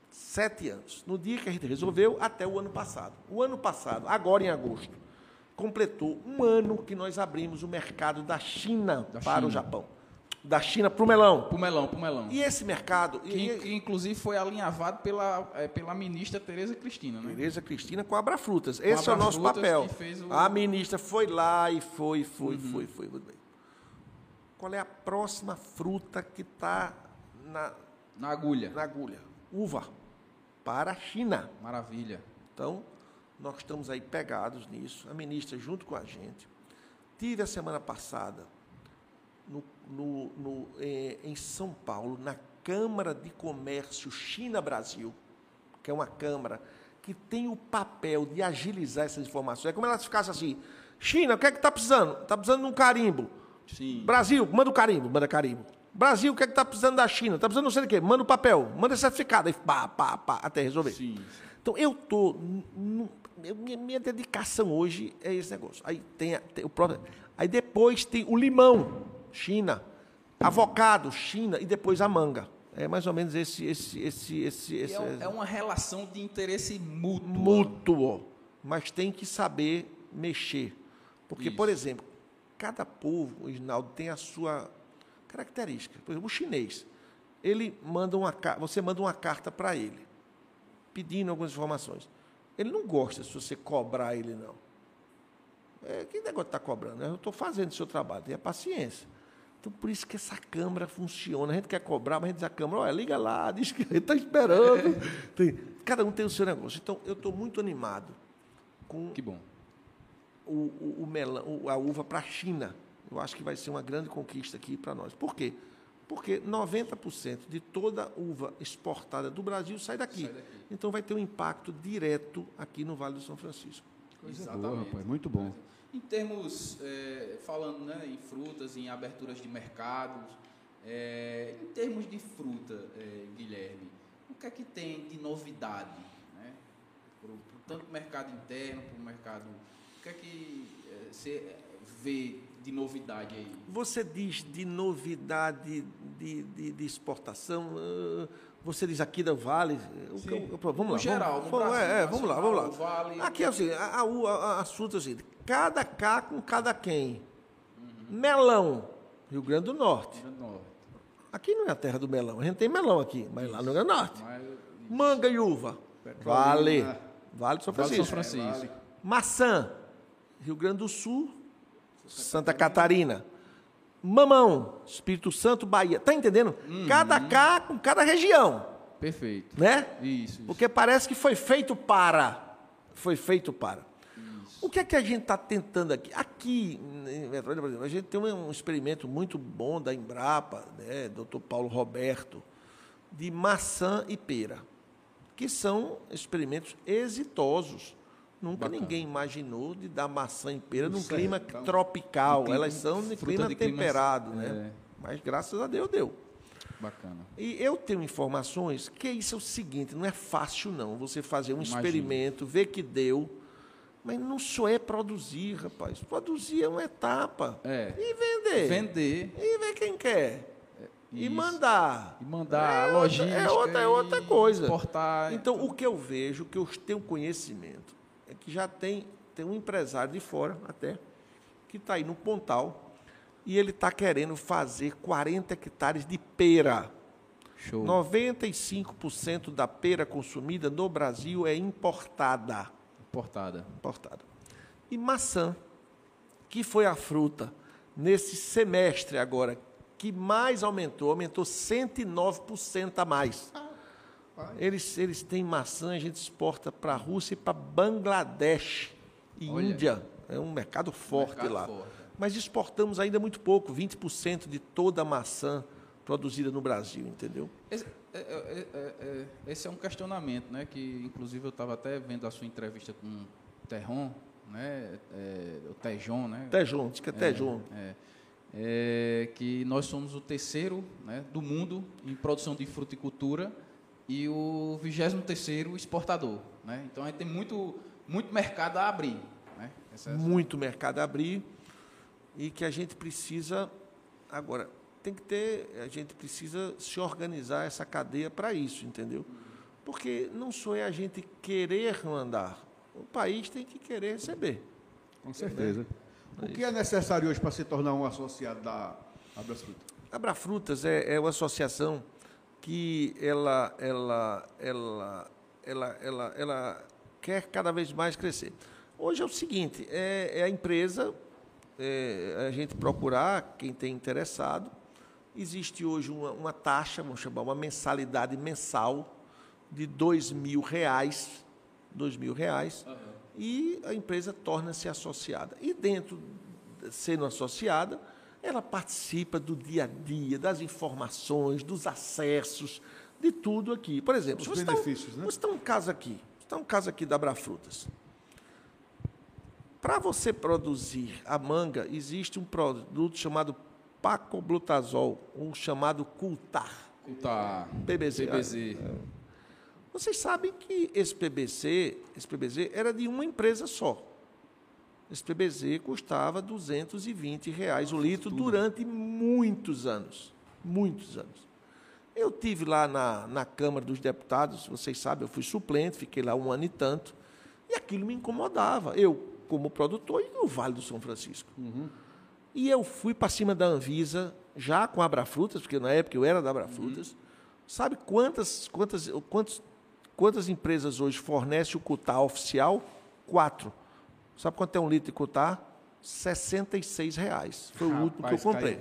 Sete anos. No dia que a gente resolveu, até o ano passado. O ano passado, agora em agosto, completou um ano que nós abrimos o mercado da China Da para o China. Japão. Da China para o melão. Pro melão, pro melão. E esse mercado. Que, e- que, inclusive foi alinhavado pela, é, pela ministra Tereza Cristina, né? Tereza Cristina com Abrafrutas. Esse é o nosso Abrafrutas papel. o- A ministra foi lá e foi, foi, Uhum. foi, foi. Muito bem. Qual é a próxima fruta que está na, Na agulha. na agulha? Uva. Para a China. Maravilha. Então, nós estamos aí pegados nisso. A ministra junto com a gente. Tive a semana passada no, no- no, eh, em São Paulo, na Câmara de Comércio China-Brasil, que é uma Câmara que tem o papel de agilizar essas informações. É como ela ficasse assim, China, o que é que está precisando? Está precisando de um carimbo. Sim. Brasil, manda o carimbo, manda carimbo. Brasil, o que é que está precisando da China? Está precisando não sei do quê, manda o papel, manda certificado, aí pá, pá, pá, até resolver. Sim. Então, eu tô. Minha, minha dedicação hoje é esse negócio. Aí tem, tem o próprio. Aí depois tem o limão, China. Avocado, China. E depois a manga. É mais ou menos esse. esse, esse, esse, E esse é, é uma relação de interesse mútuo. mútuo. Mas tem que saber mexer. Porque, Isso. por exemplo, cada povo, Reginaldo, tem a sua característica. Por exemplo, o chinês. Ele manda uma você manda uma carta para ele, pedindo algumas informações. Ele não gosta se você cobrar ele, não. É, que negócio está cobrando? Eu estou fazendo o seu trabalho, tenha paciência. Então, por isso que essa câmara funciona. A gente quer cobrar, mas a gente diz à câmara, olha, liga lá, diz que gente está esperando. Tem- cada um tem o seu negócio. Então, eu estou muito animado com Que bom. o, o, o melão, a uva para a China. Eu acho que vai ser uma grande conquista aqui para nós. Por quê? Porque 90% de toda uva exportada do Brasil sai daqui. Sai daqui. Então vai ter um impacto direto aqui no Vale do São Francisco. Coisa boa, rapaz, muito bom. Em termos, é, falando né, em frutas, em aberturas de mercados, é, em termos de fruta, é, Guilherme, o que é que tem de novidade? Né? Pro, pro tanto mercado interno, para o mercado. O que é que é, você vê de novidade aí? Você diz de novidade de, de, de exportação, ah, você diz aqui da Vale. vamos lá. Geral, vamos, Brasil, é, é, vamos lá, vamos lá. Vale. Aqui é o seguinte, a, a, a, as frutas assim, cada cá com cada quem. Uhum. Melão, Rio Grande do Norte. Grande Norte. Aqui não é a terra do melão, a gente tem melão aqui, mas lá no Rio Grande do Norte. Mas, Manga e uva, Petrolina. vale. Vale São Vale Francisco. São Francisco. vale. Maçã, Rio Grande do Sul, Santa Catarina. Mamão, Espírito Santo, Bahia. Tá entendendo? Uhum. Cada cá com cada região, Perfeito. né? Isso, isso. Porque parece que foi feito para. Foi feito para. O que é que a gente está tentando aqui? Aqui, em Metrolândia, por exemplo, a gente tem um experimento muito bom da Embrapa, né, doutor Paulo Roberto, de maçã e pera, que são experimentos exitosos. Nunca Bacana. ninguém imaginou de dar maçã e pera num clima então. tropical. Clima- Elas são de clima de temperado, é. né? Mas graças a Deus deu. Bacana. E eu tenho informações que isso é o seguinte, não é fácil não, você fazer um Imagino. experimento, ver que deu, mas não só é produzir, rapaz. Produzir é uma etapa. É. E vender. Vender E ver quem quer. E isso. mandar. e mandar É outra- logística. é outra- é e outra coisa. Exportar. Então, o que eu vejo, que eu tenho conhecimento, é que já tem, tem um empresário de fora até, que está aí no Pontal, e ele está querendo fazer 40 hectares de pera. Show. 95% da pera consumida no Brasil é importada. Importada. importada. E maçã, que foi a fruta nesse semestre agora que mais aumentou, aumentou 109% a mais. Eles, eles têm maçã, a gente exporta para a Rússia e para Bangladesh e Olha. Índia. É um mercado forte Mercado lá. forte. Mas exportamos ainda muito pouco, 20% de toda a maçã produzida no Brasil, entendeu? Esse é, é, é, é, esse é um questionamento, né? Que inclusive eu estava até vendo a sua entrevista com o Terron né? É, o Tejon, né? Tejon, diz que é Tejon. É, é, que nós somos o terceiro né, do mundo em produção de fruticultura e o 23 terceiro exportador. Né? Então, a gente tem muito, muito mercado a abrir. Né? Essa, muito mercado a abrir e que a gente precisa agora tem que ter a gente precisa se organizar essa cadeia para isso entendeu porque não só é a gente querer mandar o país tem que querer receber com certeza é o que é necessário hoje para se tornar um associado da Abrafrutas Abrafrutas é, é uma associação que ela ela ela ela ela, ela quer cada vez mais crescer hoje é o seguinte é, é a empresa é, a gente procurar quem tem interessado. Existe hoje uma, uma taxa, vamos chamar uma mensalidade mensal de dois mil reais, dois mil reais, uhum. e a empresa torna-se associada. E dentro, sendo associada, ela participa do dia a dia, das informações, dos acessos, de tudo aqui. Por exemplo, Os benefícios, está né? Você está um caso aqui, está um caso aqui da Abrafrutas. Para você produzir a manga, existe um produto chamado pacoblutazol, um chamado Cultar. Cultar. PBZ. PBZ. Vocês sabem que esse PBC, esse PBZ era de uma empresa só. Esse PBZ custava 220 reais o litro durante muitos anos. Muitos anos. Eu tive lá na, na Câmara dos Deputados, vocês sabem, eu fui suplente, fiquei lá um ano e tanto, e aquilo me incomodava. Eu, como produtor e no Vale do São Francisco. Uhum. E eu fui para cima da Anvisa, já com a Abrafrutas, porque na época eu era da Abrafrutas. Uhum. Sabe quantas, quantas, quantas, quantas empresas hoje fornecem o cutar oficial? Quatro. Sabe quanto é um litro de cutar? 66 reais. Foi Rapaz, o último que eu comprei.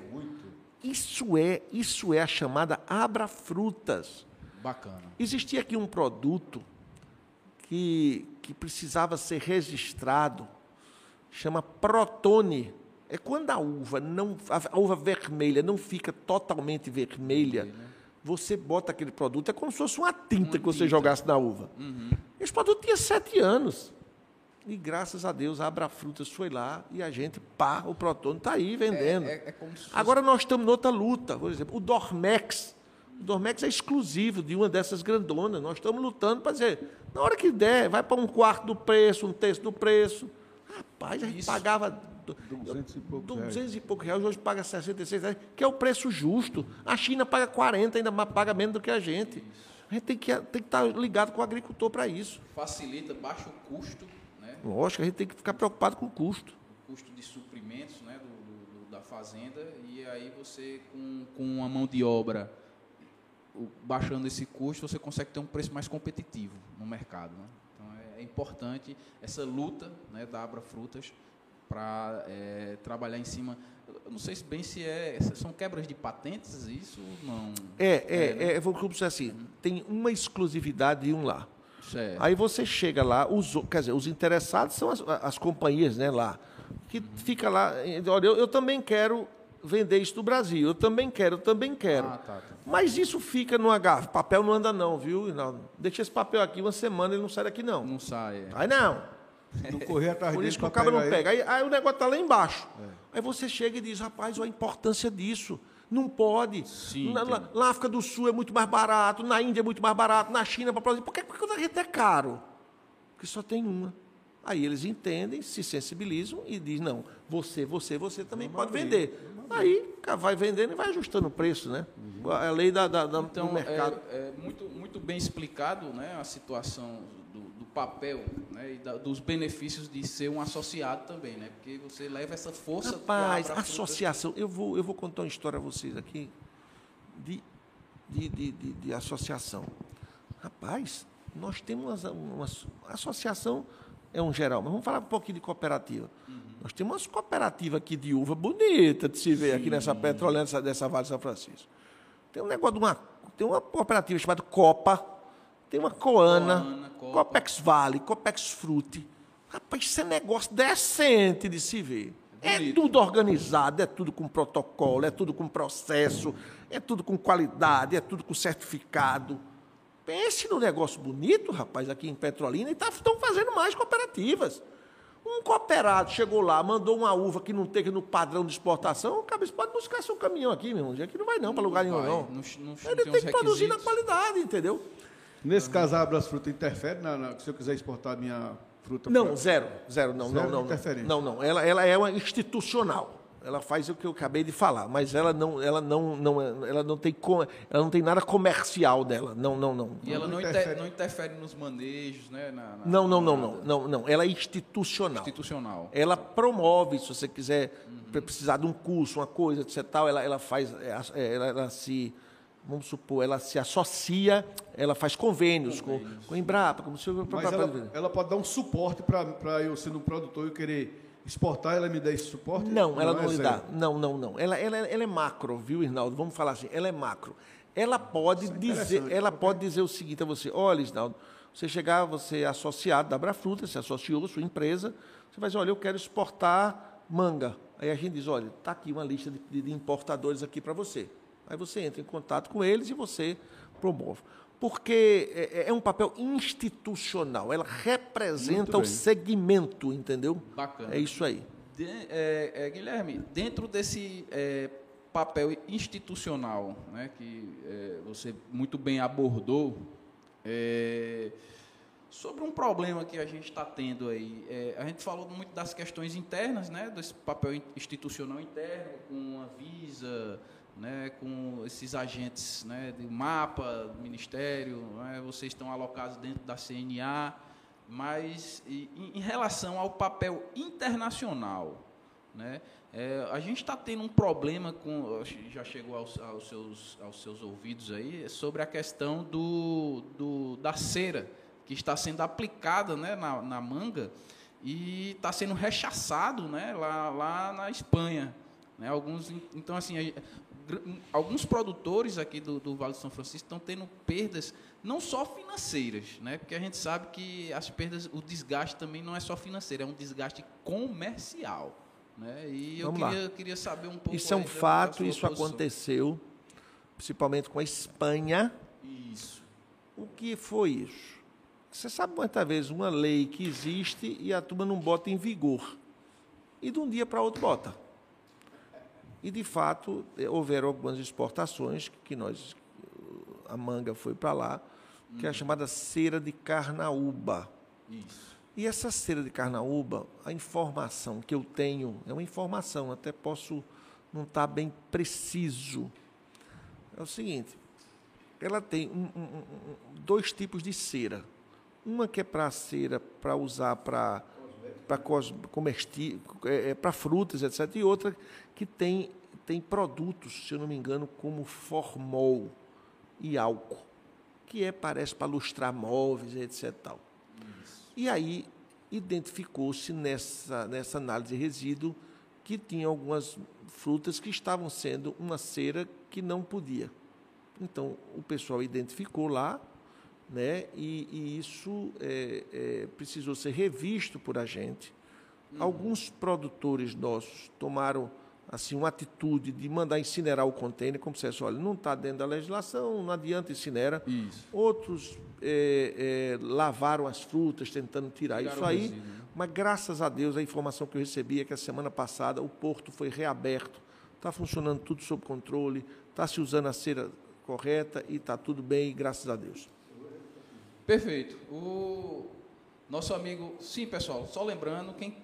Isso é, isso é a chamada Abrafrutas. Bacana. Existia aqui um produto que, que precisava ser registrado chama protone. É quando a uva não, a uva vermelha não fica totalmente vermelha, né? você bota aquele produto, é como se fosse uma tinta uma que você tinta. jogasse na uva. Uhum. Esse produto tinha sete anos. E graças a Deus a Abrafrutas foi lá e a gente, pá, o Protone está aí vendendo. É, é, é fosse... Agora nós estamos noutra luta. Por exemplo, o Dormex. O Dormex é exclusivo de uma dessas grandonas. Nós estamos lutando para dizer, na hora que der, vai para um quarto do preço, um terço do preço. Rapaz, a gente Isso. pagava 200 e poucos 200 reais. e poucos reais, hoje paga 66 reais, que é o preço justo. A China paga 40, ainda paga menos do que a gente. A gente tem que, tem que estar ligado com o agricultor para isso. Facilita, baixa o custo. Lógico, a gente tem que ficar preocupado com o custo. O custo de suprimentos né, do, do, da fazenda, e aí você, com, com uma mão de obra baixando esse custo, você consegue ter um preço mais competitivo no mercado. Né? é importante essa luta né, da Abra Frutas para é, trabalhar em cima. Eu não sei se bem se é. São quebras de patentes, isso não. É, é, é, né? é vou dizer assim, tem uma exclusividade de um lá. Certo. Aí você chega lá, os, quer dizer, os interessados são as, as companhias né, lá, que uhum. fica lá, olha, eu, eu também quero vender isso do Brasil. Eu também quero, eu também quero. Ah, tá, tá. Mas isso fica no garrafa. Papel não anda não, viu, Rinaldo? Deixa esse papel aqui uma semana, ele não sai daqui não. Não sai. É. Aí não. Não correr atrás Por isso que o cara não pega. Aí, aí o negócio está lá embaixo. É. Aí você chega e diz, rapaz, olha a importância disso. Não pode. Sim, na, na, na, África do Sul é muito mais barato, na Índia é muito mais barato, na China para produzir. Por que, por que a gente é caro? Porque só tem uma. Aí eles entendem, se sensibilizam e dizem, não, você, você, você também pode vender. Aí vai vendendo e vai ajustando o preço, né? Uhum. A lei da, da, da então, do mercado. É, é, muito, muito bem explicado né, a situação papel né, e da, dos benefícios de ser um associado também, né? Porque você leva essa força. Rapaz, associação. Eu vou, eu vou contar uma história a vocês aqui de, de, de, de, de associação. Rapaz, nós temos uma, uma associação é um geral, mas vamos falar um pouquinho de cooperativa. Uhum. Nós temos umas cooperativas aqui de uva bonita de se ver Sim. aqui nessa petrolina dessa, dessa Vale de São Francisco. Tem um negócio de uma. Tem uma cooperativa chamada Copa, tem uma Coana, Coana Copa. Copex Vale, Copex Frute. Rapaz, isso é negócio decente de se ver. É, é tudo organizado, é tudo com protocolo, é tudo com processo, é tudo com qualidade, é tudo com certificado. Pense no negócio bonito, rapaz, aqui em Petrolina, e estão tá, fazendo mais cooperativas. Um cooperado chegou lá, mandou uma uva que não tem no padrão de exportação, o cabeça pode buscar seu caminhão aqui, meu irmão. Aqui não vai não para lugar nenhum, não. não- não- não Ele tem que produzir na qualidade, entendeu? Nesse caso, a Abras Fruta interfere na, na- se eu quiser exportar minha fruta Não, pra- zero, zero, não, Zero não, não, interferência. não, não, ela, ela é uma institucional. Ela faz o que eu acabei de falar, mas ela não, ela não, não, ela não tem, ela não tem nada comercial dela. Não, não, não. E ela Não não, inter- interfere. não interfere nos manejos, né? na- na- Não, não, não, não, não, não. Ela é institucional. Institucional. Ela promove, se você quiser pre- precisar de um curso, uma coisa, etc. Tal, ela, ela faz, é, é, ela, ela se, vamos supor, ela se associa, ela faz convênios, com, com a Embrapa, como se Mas ela, ela pode dar um suporte para eu, sendo um produtor, eu querer exportar, ela me dá esse suporte? Não, ela não é lhe dá. Não, não, não. Ela, ela, ela é macro, viu, Isnaldo? Vamos falar assim, ela é macro. Ela pode Isso é dizer, ela porque- pode dizer o seguinte a você, olha, Isnaldo, você chegar, você é associado da Abrafruta, se associou, sua empresa, você vai dizer, olha, eu quero exportar manga. Aí a gente diz, olha, está aqui uma lista de, de importadores aqui para você. Aí você entra em contato com eles e você promove. Porque é, é um papel institucional, ela representa o segmento, entendeu? Bacana. É isso aí. De- é, é, Guilherme, dentro desse é, papel institucional né, que é, você muito bem abordou, é, sobre um problema que a gente está tendo aí, é, a gente falou muito das questões internas, né, desse papel in- institucional interno, com a Visa, né, com esses agentes né, do mapa, do Ministério, né, vocês estão alocados dentro da CNA, mas e- em, relação ao papel internacional, né, é, a gente está tendo um problema com, já chegou aos, aos seus, aos seus ouvidos aí, sobre a questão do, do, da cera que está sendo aplicada né, na, na manga e está sendo rechaçado né, lá, lá na Espanha. Né, alguns, então, assim, alguns produtores aqui do, do Vale do São Francisco estão tendo perdas não só financeiras, né, porque a gente sabe que as perdas, o desgaste também não é só financeiro, é um desgaste comercial. Né, e eu Vamos lá. queria, queria saber um pouco. Isso é um fato, isso posição. aconteceu, principalmente com a Espanha. Isso. O que foi isso? Você sabe quantas vezes uma lei que existe e a turma não bota em vigor. E de um dia para outro bota. E, de fato, eh, houveram algumas exportações que nós, a manga foi para lá, que é a chamada cera de carnaúba. Isso. E essa cera de carnaúba, a informação que eu tenho, é uma informação, até posso não estar bem preciso. É o seguinte, ela tem um- um- um- dois tipos de cera. Uma que é para cera para usar para para comestir, é, para frutas, etc. E outra que tem, tem produtos, se eu não me engano, como formol e álcool, que é, parece para lustrar móveis, etc. Tal. E aí identificou-se nessa, nessa análise de resíduo que tinha algumas frutas que estavam sendo uma cera que não podia. Então, o pessoal identificou lá, né, e, e isso é, é, precisou ser revisto por a gente. Alguns produtores nossos tomaram assim uma atitude de mandar incinerar o contêiner, como se fosse, olha, não está dentro da legislação, não adianta incinera. Isso. Outros é, é, lavaram as frutas, tentando tirar Tiraram isso aí. resíduo, né? Mas, graças a Deus, a informação que eu recebi é que a semana passada o porto foi reaberto, está funcionando tudo sob controle, está se usando a cera correta e está tudo bem, graças a Deus. Perfeito. O nosso amigo. Sim, pessoal, só lembrando, quem,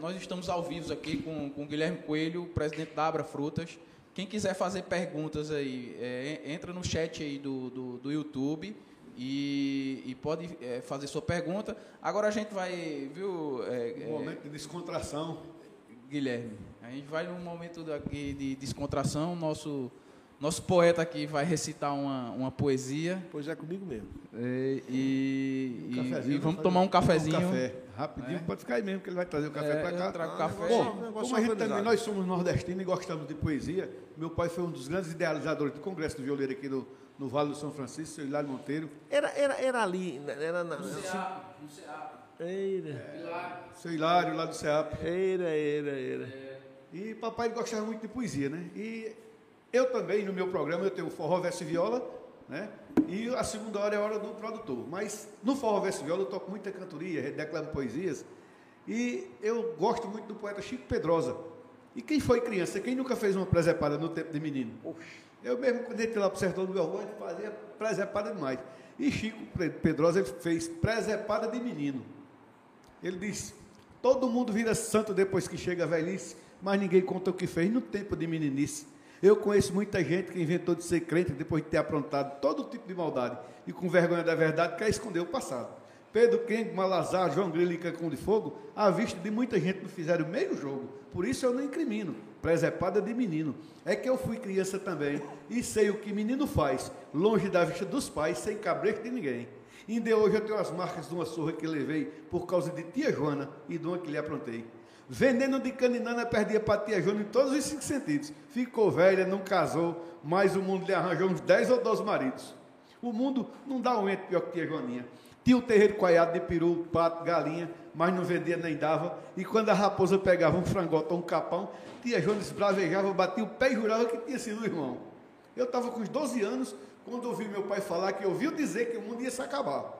nós estamos ao vivo aqui com, com o Guilherme Coelho, presidente da Abra Frutas. Quem quiser fazer perguntas aí, é, entra no chat aí do, do, do YouTube e, e pode é, fazer sua pergunta. Agora a gente vai, viu, é, Um momento de descontração. Guilherme? A gente vai num momento aqui de descontração. Nosso, nosso poeta aqui vai recitar uma, uma poesia. Pois é comigo mesmo. É, e, e- Cafezinho, e vamos tomar um cafezinho. café. Rapidinho, pode ficar aí mesmo, que ele vai trazer o café É, para cá. trago café. Bom, Um negócio como a gente também, nós somos nordestinos e gostamos de poesia, meu pai foi um dos grandes idealizadores do Congresso do Violeiro aqui no, no Vale do São Francisco, seu Hilário Monteiro. Era, era, era ali, era na. Era, Seu Hilário, lá do CEAP. era, era, era. E papai ele gostava muito de poesia, né? E eu também, no meu programa, eu tenho o Forró Verso e Viola, né? E a segunda hora é a hora do produtor. Mas no Forró Verso e Viola eu toco muita cantoria, declamo poesias. E eu gosto muito do poeta Chico Pedrosa. E quem foi criança? Quem nunca fez uma presepada no tempo de menino? Eu mesmo, quando entrei lá para o sertão do Belmonte, fazia presepada demais. E Chico Pedrosa fez presepada de menino. Ele diz: todo mundo vira santo depois que chega a velhice, mas ninguém conta o que fez no tempo de meninice. Eu conheço muita gente que inventou de ser crente depois de ter aprontado todo tipo de maldade e com vergonha da verdade quer esconder o passado. Pedro Kengo, Malazar, João Grilo e Cancão de Fogo, à vista de muita gente não fizeram meio jogo. Por isso eu não incrimino. Presepada de menino. É que eu fui criança também e sei o que menino faz, longe da vista dos pais, sem cabresto de ninguém. Ainda hoje eu tenho as marcas de uma surra que levei por causa de tia Joana e de uma que lhe aprontei. Veneno de caninana perdia para tia Joana em todos os cinco sentidos. Ficou velha, não casou, mas o mundo lhe arranjou uns dez ou doze maridos. O mundo não dá um ente pior que tia Joaninha. Tinha o terreiro coiado de peru, pato, galinha, mas não vendia nem dava. E quando a raposa pegava um frangote ou um capão, tia Jones bravejava, batia o pé e jurava que tinha sido o irmão. Eu estava com uns 12 anos quando ouvi meu pai falar que ouviu dizer que o mundo ia se acabar.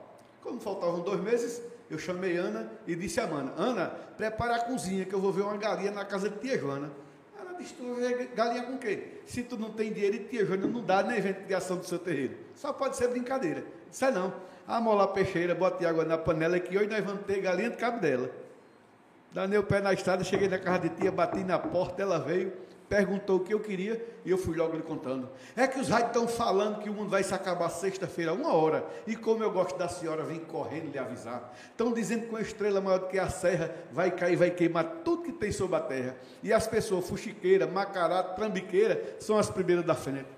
Quando faltavam dois meses, eu chamei Ana e disse a Ana, Ana, prepara a cozinha que eu vou ver uma galinha na casa de tia Joana. Ela disse, tu ver galinha com quê? Se tu não tem dinheiro tia Joana não dá nem evento de ação do seu terreiro. Só pode ser brincadeira. Disse, é não. Amola a peixeira, bote água na panela que hoje nós vamos ter galinha de cabo dela. Danei o pé na estrada, cheguei na casa de tia, bati na porta, ela veio, perguntou o que eu queria e eu fui logo lhe contando. É que os rádios estão falando que o mundo vai se acabar sexta-feira, uma hora. E como eu gosto da senhora, vim correndo lhe avisar. Estão dizendo que uma estrela maior do que a serra vai cair, vai queimar tudo que tem sobre a terra. E as pessoas fuxiqueira, macará, trambiqueira, são as primeiras da frente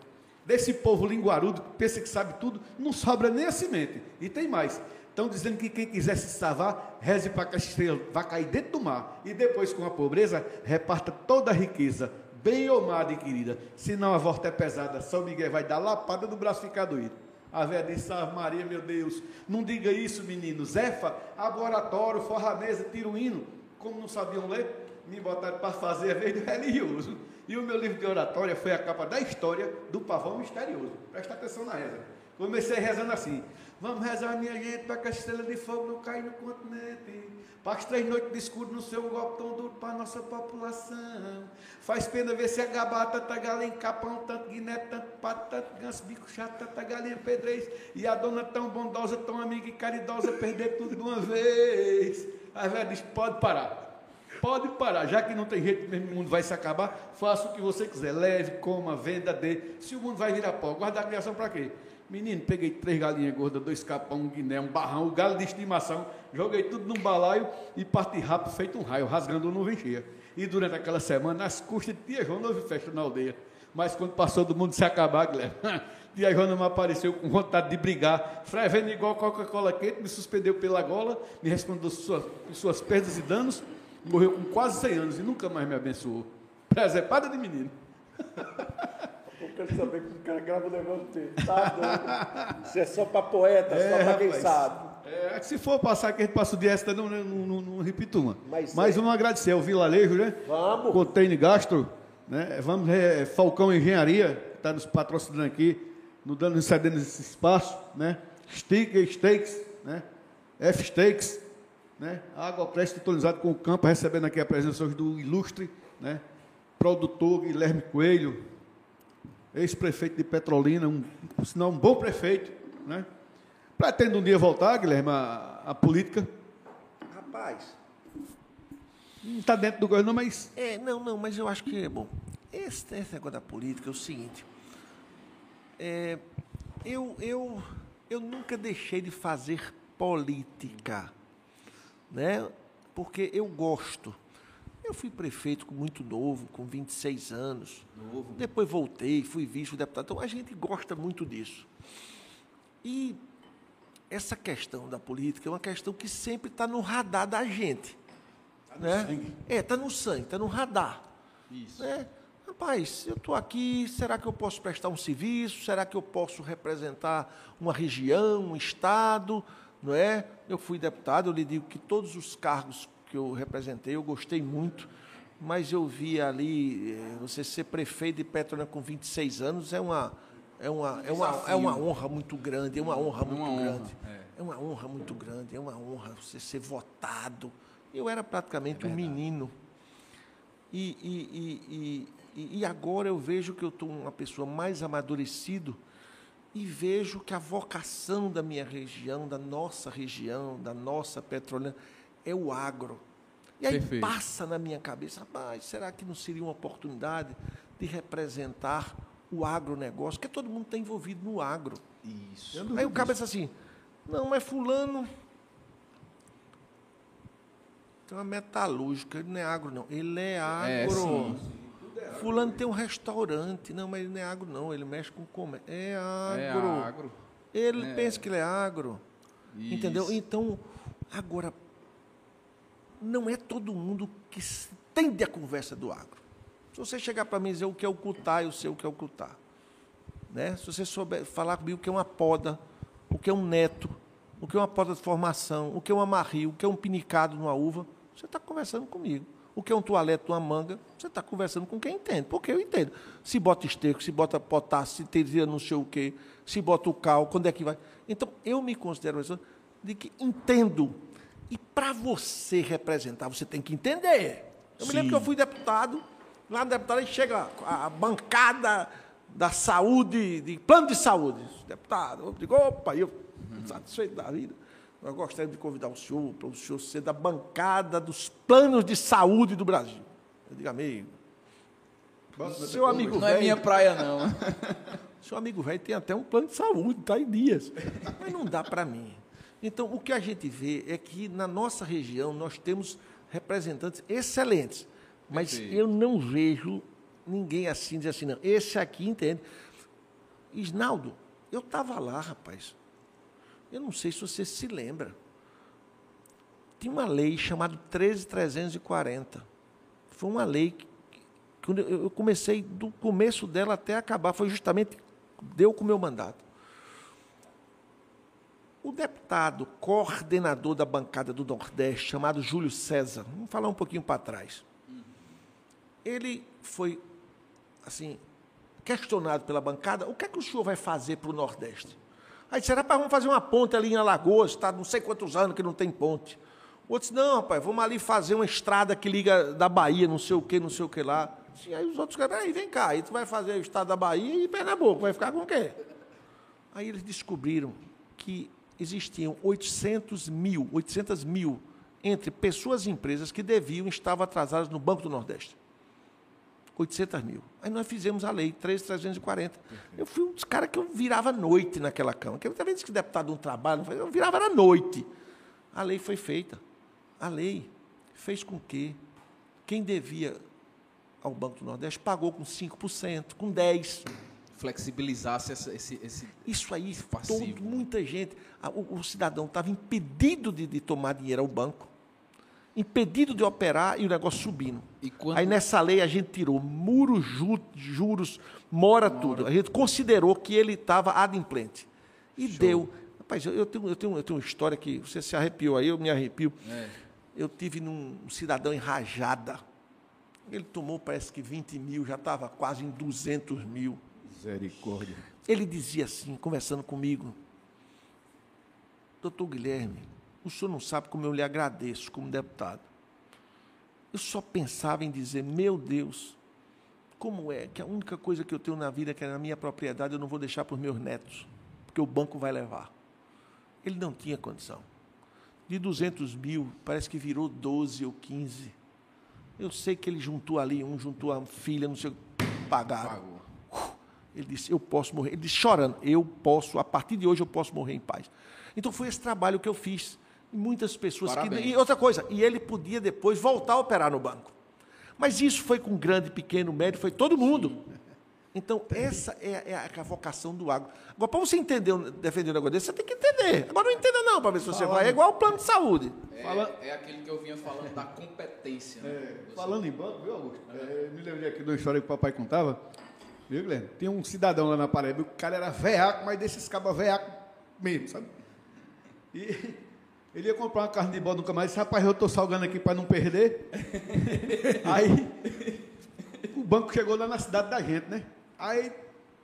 desse povo linguarudo que pensa que sabe tudo, não sobra nem a semente. E tem mais. Estão dizendo que quem quiser se salvar, reze para que a estrela vá cair dentro do mar. E depois, com a pobreza, reparta toda a riqueza, bem ou má adquirida. Senão a volta é pesada. São Miguel vai dar lapada do braço ficar doído. A velha disse, ah, Maria, meu Deus, não diga isso, menino. Zefa, laboratório, forra o hino. Como não sabiam ler, me botaram para fazer a vez do religioso. E o meu livro de oratória foi a capa da história do pavão misterioso. Presta atenção na reza. Comecei rezando assim. Vamos rezar, minha gente, para que a estrela de fogo não caia no continente. Para as três noites de escuro no seu golpe tão duro para a nossa população. Faz pena ver se a gabata, tanta galinha, capão, tanto guiné, tanto pato, tanto ganso, bico chato, tanta galinha pedrez. E a dona tão bondosa, tão amiga e caridosa, perder tudo de uma vez. A velha diz, pode parar. Pode parar, já que não tem jeito mesmo, o mundo vai se acabar, faça o que você quiser. Leve, coma, venda, dê. Se o mundo vai virar pó, guardar a criação para quê? Menino, peguei três galinhas gordas, dois capão, um guiné, um barrão, um galo de estimação, joguei tudo num balaio e parti rápido, feito um raio, rasgando não cheia. E durante aquela semana, nas custas de Tia João, não houve festa na aldeia. Mas quando passou do mundo se acabar, Guilherme, Tia Joana me apareceu com vontade de brigar, fervendo igual Coca-Cola quente, me suspendeu pela gola, me respondeu suas, suas perdas e danos, morreu com quase 100 anos e nunca mais me abençoou. Presepada de menino. Eu quero saber que o cara grava o negócio dele. Tá doido. Isso é só para poeta, é, só para quem sabe. É, se for passar que a gente passa o dia extra, não, não, não, não repito uma. Mas, Mas é. vamos agradecer ao Vilalejo, né? Vamos. Container Gastro, né? Vamos, é, Falcão Engenharia, que está nos patrocinando aqui, nos dando, cedendo esse espaço, né? Sticker, Steaks, né? F-Steaks, né? A Agropress sintonizado com o campo, recebendo aqui a presença hoje do ilustre né? produtor Guilherme Coelho, ex-prefeito de Petrolina, um, um, sinal, um bom prefeito. Né? Pretende um dia voltar, Guilherme, a, a política? Rapaz. Não está dentro do governo, mas. É, não, não, mas eu acho que, é bom, esse, esse negócio da política é o seguinte. É, eu, eu, eu nunca deixei de fazer política né? porque eu gosto. Eu fui prefeito muito novo, com 26 anos. Novo. Depois voltei, fui visto deputado. Então a gente gosta muito disso. E essa questão da política é uma questão que sempre está no radar da gente. Está né? no sangue. É, está no sangue, está no radar. Isso. Né? Rapaz, eu estou aqui, será que eu posso prestar um serviço? Será que eu posso representar uma região, um estado? Não é? Eu fui deputado, eu lhe digo que todos os cargos que eu representei, eu gostei muito, mas eu vi ali, eh, você ser prefeito de Petrolina com 26 anos é uma, é uma, é uma, é uma honra muito grande, é uma honra muito uma grande. Honra, é. é uma honra muito grande, é uma honra você ser votado. Eu era praticamente É um menino. E, e, e, e, e agora eu vejo que eu estou uma pessoa mais amadurecido e vejo que a vocação da minha região, da nossa região, da nossa petrolina, é o agro. E aí Perfeito. passa na minha cabeça, rapaz, será que não seria uma oportunidade de representar o agronegócio? Porque todo mundo está envolvido no agro. Isso. Aí o cara pensa assim, não, mas fulano tem uma metalúrgica, ele não é agro, não. Ele é É, agro. sim. Fulano tem um restaurante, não, mas ele não é agro, não. Ele mexe com comércio. É É agro. agro. Ele É. pensa que ele é agro. Entendeu? Isso. Então, agora, não é todo mundo que entende a conversa do agro. Se você chegar para mim e dizer o que é o cutar, eu sei o que é o cutar. Né? Se você souber falar comigo o que é uma poda, o que é um neto, o que é uma poda de formação, o que é um amarrio, o que é um pinicado numa uva, você está conversando comigo. O que é um toalete numa manga, você está conversando com quem entende, porque eu entendo. Se bota esterco, se bota potássio, se teria não sei o quê, se bota o cal, quando é que vai. Então, eu me considero uma pessoa de que entendo. E para você representar, você tem que entender. Eu me lembro Sim. que eu fui deputado, lá no deputado, aí chega a a bancada da saúde, de plano de saúde. Deputado, eu digo, opa, eu satisfeito da vida. Eu gostaria de convidar o senhor para o senhor ser da bancada dos planos de saúde do Brasil. Eu digo, amigo, seu amigo Não é velho, minha praia, não. seu amigo velho tem até um plano de saúde, está em dias. Mas não dá para mim. Então, o que a gente vê é que na nossa região nós temos representantes excelentes. Mas Perfeito. eu não vejo ninguém assim dizer assim, não. Esse aqui entende. Isnaldo, eu estava lá, rapaz. Eu não sei se você se lembra. Tinha uma lei chamada 13340. Foi uma lei que, que- eu comecei do começo dela até acabar, foi justamente deu com o meu mandato. O deputado coordenador da bancada do Nordeste, chamado Júlio César, vamos falar um pouquinho para trás. Ele foi assim questionado pela bancada, o que é que o senhor vai fazer para o Nordeste? Aí disseram, rapaz, vamos fazer uma ponte ali em Alagoas, está não sei quantos anos que não tem ponte. O outro disse, não, rapaz, vamos ali fazer uma estrada que liga da Bahia, não sei o que, não sei o que lá. Sim, aí os outros caras, aí vem cá, aí tu vai fazer o estado da Bahia e Pernambuco, vai ficar com o quê? Aí eles descobriram que existiam 800 mil, 800 mil entre pessoas e empresas que deviam e estavam atrasadas no Banco do Nordeste. 800 mil. Aí nós fizemos a lei 3.340. Eu fui um dos caras que eu virava à noite naquela cama. Porque vezes que deputado não trabalha, eu virava à noite. A lei foi feita. A lei fez com que quem devia ao Banco do Nordeste pagou com 5%, com 10%. Flexibilizasse essa- esse, esse. Isso aí, todo, muita gente. O, o cidadão estava impedido de, de tomar dinheiro ao banco, impedido de operar e o negócio subindo. E quando- Aí nessa lei a gente tirou muros, ju- juros, mora, tudo. A gente considerou que ele estava adimplente. E deu. Rapaz, eu, eu tenho, eu, tenho, eu tenho uma história que você se arrepiou aí, eu me arrepio. É. Eu tive num um cidadão em Rajada. Ele tomou, parece que 20 mil, já estava quase em 200 mil. Misericórdia. Ele dizia assim, conversando comigo, doutor Guilherme, o senhor não sabe como eu lhe agradeço como deputado. Eu só pensava em dizer, meu Deus, como é que a única coisa que eu tenho na vida, que é na minha propriedade, eu não vou deixar para os meus netos, porque o banco vai levar. Ele não tinha condição. De 200 mil, parece que virou 12 ou 15. Eu sei que ele juntou ali, um juntou a filha, não sei o que, pagaram. Pagou. Ele disse, eu posso morrer. Ele disse, chorando, eu posso, a partir de hoje eu posso morrer em paz. Então foi esse trabalho que eu fiz. E muitas pessoas que. E outra coisa, e ele podia depois voltar a operar no banco. Mas isso foi com grande, pequeno, médio, foi todo mundo. Então, essa é, é a vocação do agro. Agora, para você entender, defender um negócio desse, você tem que entender. Agora, não entenda não, para ver se você vai. É igual o plano de saúde. É, Fala- é aquele que eu vinha falando da competência. né? É, falando em banco, viu, Augusto? É, me lembrei aqui de uma história que o papai contava. Viu, Guilherme? Tem um cidadão lá na Paraíba, o cara era veaco, mas desses cabas veaco mesmo, sabe? E ele ia comprar uma carne de bode nunca mais. Rapaz, eu tô salgando aqui para não perder. Aí o banco chegou lá na cidade da gente, né? Aí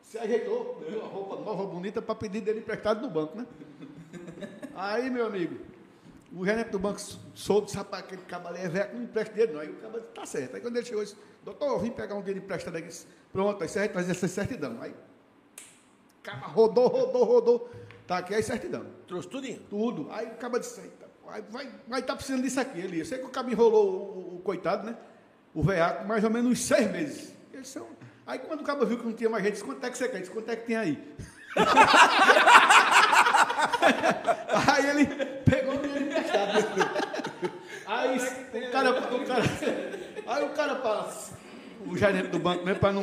se ajeitou, deu uma roupa nova, bonita, para pedir dele emprestado no banco, né? Aí, meu amigo, O gerente do banco soube, disse, rapaz, aquele cabo é velho, não empresta dinheiro não. Aí o cabo disse, tá certo. Aí quando ele chegou, disse, doutor, eu vim pegar um dinheiro emprestado aqui. Pronto, aí você vai trazer essa certidão. Aí, o cabo rodou, rodou, rodou. Tá aqui a certidão. Trouxe tudinho. Tudo. Aí cabo disse, "Eita, vai, vai, vai estar precisando disso aqui. Eu sei que o cabo enrolou o, o- o coitado, né? O veaco, mais ou menos uns seis meses. Eles são... Aí quando o cabo viu que não tinha mais gente, disse, quanto é que você quer? Disse, quanto é que tem aí? Aí ele pegou o dinheiro emprestado. Aí o cara, o cara, aí o cara passa, o gerente do banco, né, para não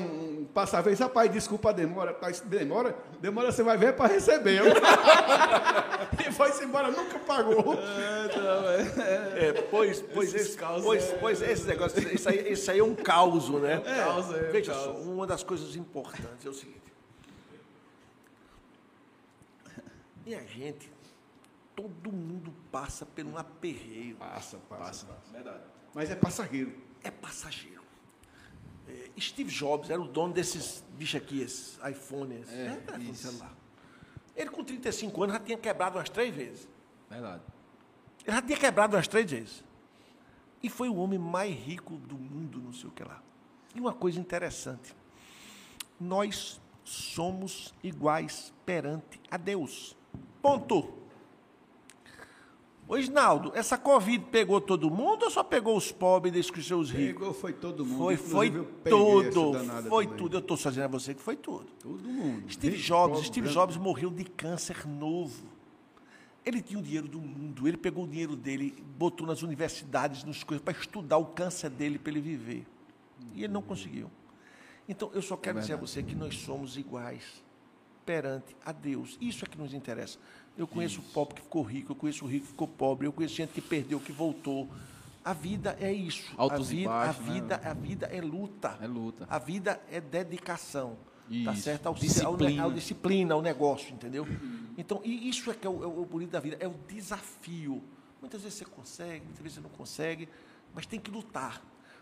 passar a vez, rapaz, desculpa a demora, tá, demora, demora você vai ver para receber. e foi-se embora, nunca pagou. É, pois, pois, Esses esse, pois, é- pois esse negócio, isso aí, isso aí é um caos, né? é um Veja caos. só, uma das coisas importantes é o seguinte. Minha gente, todo mundo passa por um aperreio. Passa, passa, passa. Verdade. Mas é passageiro. É passageiro. É, Steve Jobs era o dono desses bichos aqui, esses iPhones. É, né? celular. Ele com 35 anos já tinha quebrado umas três vezes. Verdade. Ele já tinha quebrado umas três vezes. E foi o homem mais rico do mundo, não sei o que lá. E uma coisa interessante. Nós somos iguais perante a Deus. Ponto. Ô, Isnaldo, essa Covid pegou todo mundo ou só pegou os pobres e deixou os ricos? Pegou, foi todo mundo. Foi, foi tudo. Foi também. tudo. Eu estou só dizendo a você que foi tudo. Todo mundo. Steve Rico, Jobs, pobre, Steve branco. Jobs morreu de câncer novo. Ele tinha o dinheiro do mundo, ele pegou o dinheiro dele, botou nas universidades, nos coisas, para estudar o câncer dele, para ele viver. E ele não conseguiu. Então, eu só quero dizer a você que nós somos iguais perante a Deus. Isso é que nos interessa. Eu conheço o pobre que ficou rico, eu conheço o rico que ficou pobre, eu conheço gente que perdeu, que voltou. A vida é isso. Altos a e vida, baixos, a né? vida, a vida é luta. É luta. A vida é dedicação. Tá Isso. certo? Ao, Disciplina. Ao, ao disciplina, ao negócio, entendeu? Então, e isso é que é o, é o bonito da vida, é o desafio. Muitas vezes você consegue, muitas vezes você não consegue, mas tem que lutar.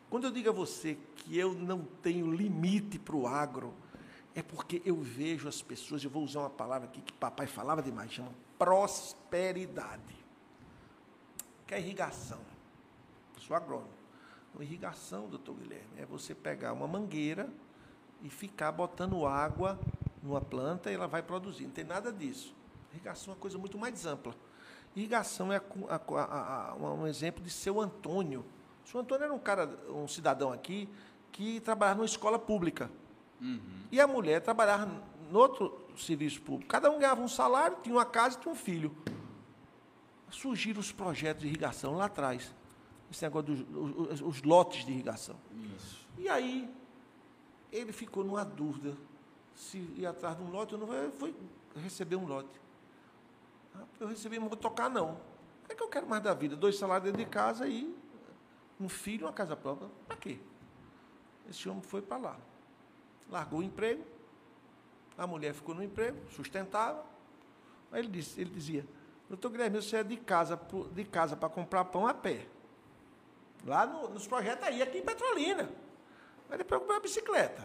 Quando eu digo a você que eu não tenho limite para o agro, é porque eu vejo as pessoas, eu vou usar uma palavra aqui que papai falava demais, chama prosperidade. Que é irrigação. Eu sou agrônomo. Então, irrigação, doutor Guilherme, é você pegar uma mangueira e ficar botando água numa planta e ela vai produzir. Não tem nada disso. Irrigação é uma coisa muito mais ampla. Irrigação é a a a- um exemplo de seu Antônio. O seu Antônio era um cara, um cidadão aqui que trabalhava numa escola pública. E a mulher trabalhava no outro serviço público. Cada um ganhava um salário, tinha uma casa e tinha um filho. Surgiram os projetos de irrigação lá atrás. Esse negócio dos os, os lotes de irrigação. Isso. E aí, ele ficou numa dúvida se ia atrás de um lote ou não. Fui receber um lote. Eu recebi, não vou tocar, não. O que é que eu quero mais da vida? Dois salários dentro de casa e um filho uma casa própria. Para quê? Esse homem foi para lá. Largou o emprego. A mulher ficou no emprego, sustentável. Aí ele, disse, ele dizia, doutor Guilherme, você é de casa de casa para comprar pão a pé. Lá no- nos projetos aí, aqui em Petrolina. Aí depois eu comprei uma bicicleta.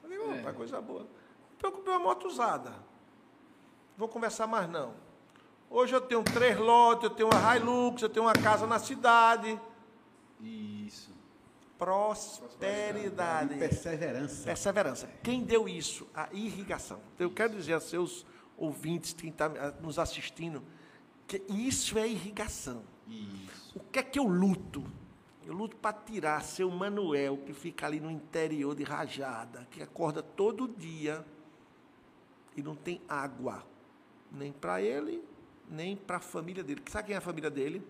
Falei, opa, É. coisa boa. Depois eu comprei uma moto usada. Vou conversar mais não. Hoje eu tenho três lotes, eu tenho uma Hilux, eu tenho uma casa na cidade. Isso. Prosperidade. Perseverança. Perseverança. Quem deu isso? A irrigação. Eu quero dizer aos seus ouvintes, quem está nos assistindo, que isso é irrigação. Isso. O que é que eu luto? Eu luto para tirar seu Manuel, que fica ali no interior de Rajada, que acorda todo dia e não tem água, nem para ele, nem para a família dele. Sabe quem é a família dele?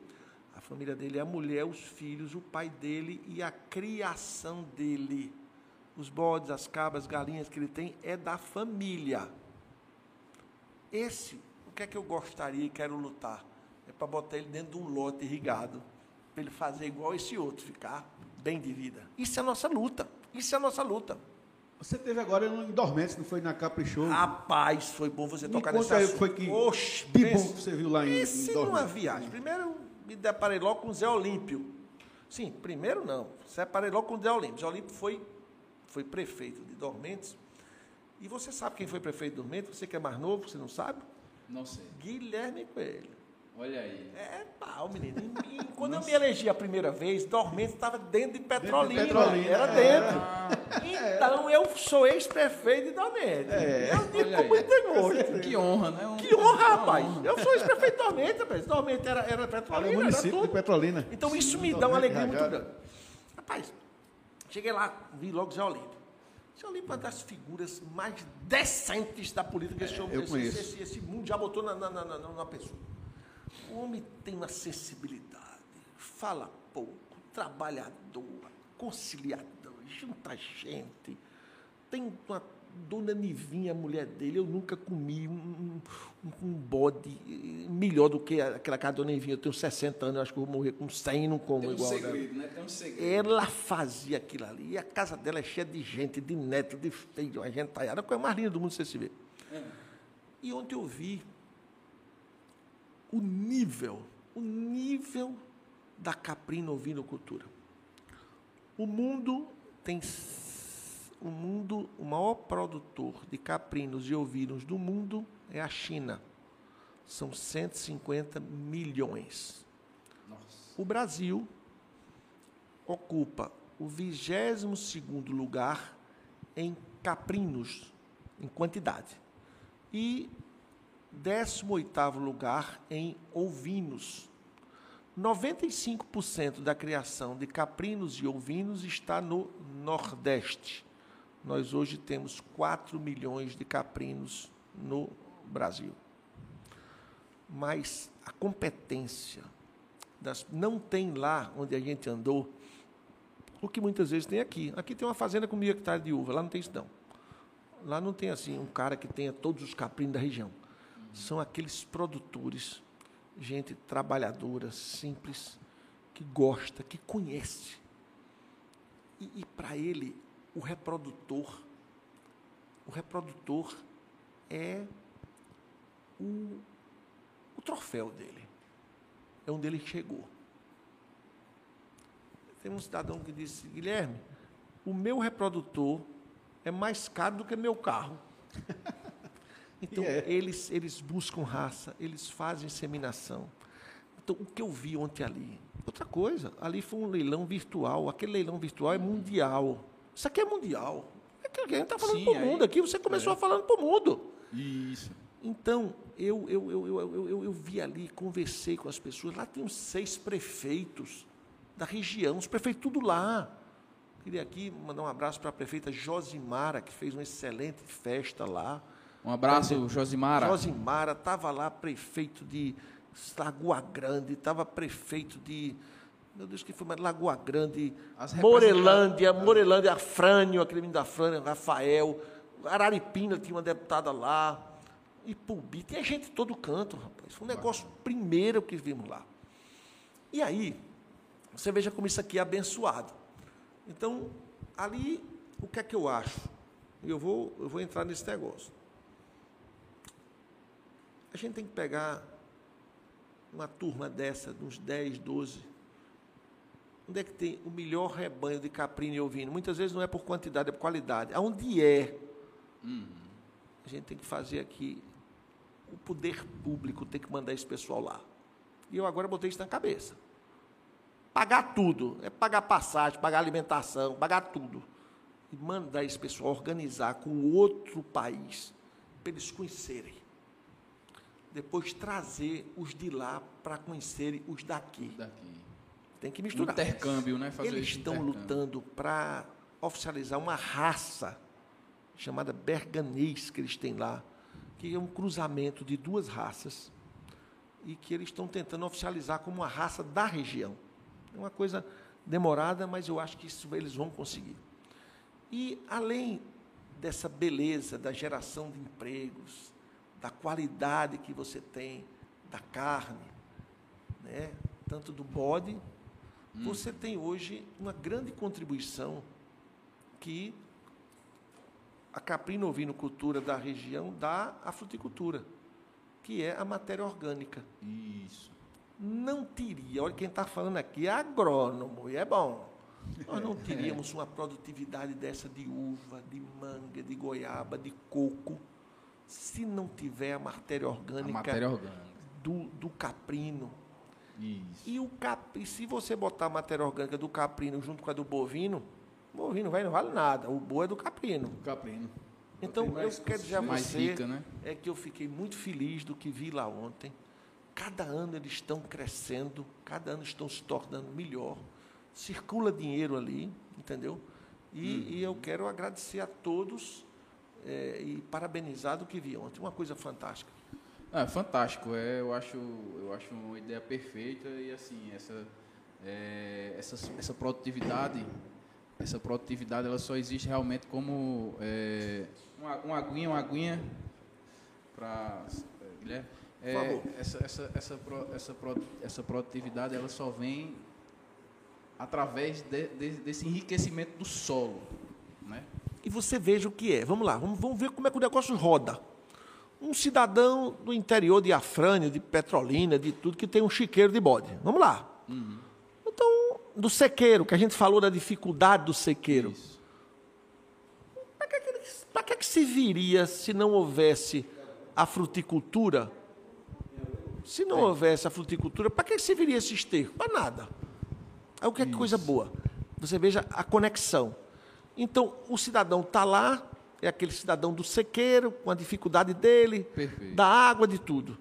A família dele é a mulher, os filhos, o pai dele e a criação dele. Os bodes, as cabras, as galinhas que ele tem é da família. Esse, o que é que eu gostaria e quero lutar? É para botar ele dentro de um lote irrigado, para ele fazer igual esse outro, ficar bem de vida. Isso é a nossa luta. Isso é a nossa luta. Você teve agora em Dormentes, não foi na Caprichoso? Rapaz, foi bom você Me tocar conta nesse aí o que foi que Oxe, de bom que você viu lá em, em Pense numa Dormentes. viagem. Primeiro, me deparei logo com o Zé Olímpio. Sim, primeiro não. Separei logo com o Zé Olímpio. Zé Olímpio foi, foi prefeito de Dormentes. E você sabe quem foi prefeito de Dormentes? Você que é mais novo, você não sabe? Não sei. Guilherme Coelho. Olha aí. É pau, menino. E, quando eu me elegi a primeira vez, Dormente estava dentro de Petrolina. Dentro de Petrolina, Era é. dentro. Então eu sou ex-prefeito de Dormente. É. Eu digo com muito gosto. Que honra, né? Um- Que honra, rapaz. Honra. Eu sou ex-prefeito de Dormente, rapaz. Dormente era, era é Petrolina, era município de tudo. Petrolina. Então isso me dá uma alegria muito grande. Rapaz, cheguei lá, vi logo Zé Olímpio. Zé Olímpio é uma das figuras mais decentes da política que esse, esse, esse, esse mundo já botou na, na, na, na- na pessoa. O homem tem uma sensibilidade, fala pouco, trabalhador, conciliador, junta gente. Tem uma dona Nivinha, a mulher dele, eu nunca comi um, um, um bode melhor do que aquela cara dona Nivinha. Eu tenho 60 anos, eu acho que eu vou morrer com 100 e não como Tem um igual. segredo, né? Tem um segredo. Ela fazia aquilo ali. E a casa dela é cheia de gente, de neto, de filho, a gente A coisa mais linda do mundo você se vê. E ontem eu vi o nível, o nível da caprina ovinocultura. O mundo tem o mundo, o maior produtor de caprinos e ovinos do mundo é a China. São 150 milhões. Nossa. O Brasil ocupa o 22º lugar em caprinos, em quantidade, e 18º lugar em ovinos. 95% da criação de caprinos e ovinos está no Nordeste. Nós hoje temos 4 milhões de caprinos no Brasil. Mas a competência das- não tem lá onde a gente andou o que muitas vezes tem aqui. Aqui tem uma fazenda com mil hectares de uva, lá não tem isso não. Lá não tem assim um cara que tenha todos os caprinos da região. São aqueles produtores, gente trabalhadora, simples, que gosta, que conhece. E, e para ele, o reprodutor, o reprodutor é o, o troféu dele. É onde ele chegou. Tem um cidadão que disse, Guilherme, o meu reprodutor é mais caro do que meu carro. Então, E é. eles, eles buscam raça, eles fazem inseminação. Então, o que eu vi ontem ali? Outra coisa, ali foi um leilão virtual. Aquele leilão virtual é mundial. Isso aqui é mundial. É que a gente está falando para o mundo aqui. Você começou falando para o mundo. Isso. Então, eu, eu, eu, eu, eu, eu, eu vi ali, conversei com as pessoas. Lá tem uns seis prefeitos da região, os prefeitos tudo lá. Queria aqui mandar um abraço para a prefeita Josimara, que fez uma excelente festa lá. Um abraço, Josimara. Josimara, estava lá prefeito de Lagoa Grande, estava prefeito de. Meu Deus, que foi mais? Lagoa Grande, Morelândia, Morelândia, Afrânio, aquele menino da Afrânio, Rafael, Araripina tinha uma deputada lá, Ipubi, tinha gente de todo canto, rapaz. Foi um negócio primeiro que vimos lá. E aí, você veja como isso aqui é abençoado. Então, ali, o que é que eu acho? Eu vou, eu vou entrar nesse negócio. A gente tem que pegar uma turma dessa, de uns 10, 12. Onde é que tem o melhor rebanho de caprino e ovino? Muitas vezes não é por quantidade, é por qualidade. Aonde é? A gente tem que fazer aqui. O poder público tem que mandar esse pessoal lá. E eu agora botei isso na cabeça. Pagar tudo. É pagar passagem, pagar alimentação, pagar tudo. E mandar esse pessoal organizar com outro país, para eles conhecerem. Depois trazer os de lá para conhecerem os daqui. Daqui. Tem que misturar. Intercâmbio, né? Fazer Eles estão lutando para oficializar uma raça chamada berganês que eles têm lá, que é um cruzamento de duas raças e que eles estão tentando oficializar como uma raça da região. É uma coisa demorada, mas eu acho que isso eles vão conseguir. E além dessa beleza da geração de empregos, da qualidade que você tem da carne, né, tanto do bode, você tem hoje uma grande contribuição que a caprino-ovinocultura da região dá à fruticultura, que é a matéria orgânica. Isso. Não teria, olha quem está falando aqui é agrônomo, e é bom. Nós não teríamos uma produtividade dessa de uva, de manga, de goiaba, de coco, se não tiver a matéria A orgânica matéria orgânica. do, do caprino. Isso. E, o cap... e se você botar a matéria orgânica do caprino junto com a do bovino, o bovino vai, não vale nada. O boi é do caprino. Caprino. Então, eu quero dizer a você rica, né? é que eu fiquei muito feliz do que vi lá ontem. Cada ano eles estão crescendo, cada ano estão se tornando melhor. Circula dinheiro ali, entendeu? E, e eu quero agradecer a todos eh, e parabenizar do que vi ontem. Uma coisa fantástica. Ah, fantástico. É, eu acho, eu acho uma ideia perfeita e assim essa, é, essa, essa produtividade, essa produtividade, ela só existe realmente como é, uma, uma aguinha, uma aguinha para Guilherme. É, Por favor. essa, essa, essa, essa, essa produtividade ela só vem através de- de- desse enriquecimento do solo, né? E você veja o que é. Vamos lá, vamos, vamos ver como é que o negócio roda. Um cidadão do interior de Afrânia, de Petrolina, de tudo, que tem um chiqueiro de bode. Vamos lá. Então, do sequeiro, que a gente falou da dificuldade do sequeiro. Isso. Para que, pra que que se viria se não houvesse a fruticultura? Se não houvesse a fruticultura, para que que se viria esse esterco? Para nada. Aí o que é que coisa boa? Você veja a conexão. Então, o cidadão está lá, é aquele cidadão do sequeiro, com a dificuldade dele, Perfeito. da água, de tudo.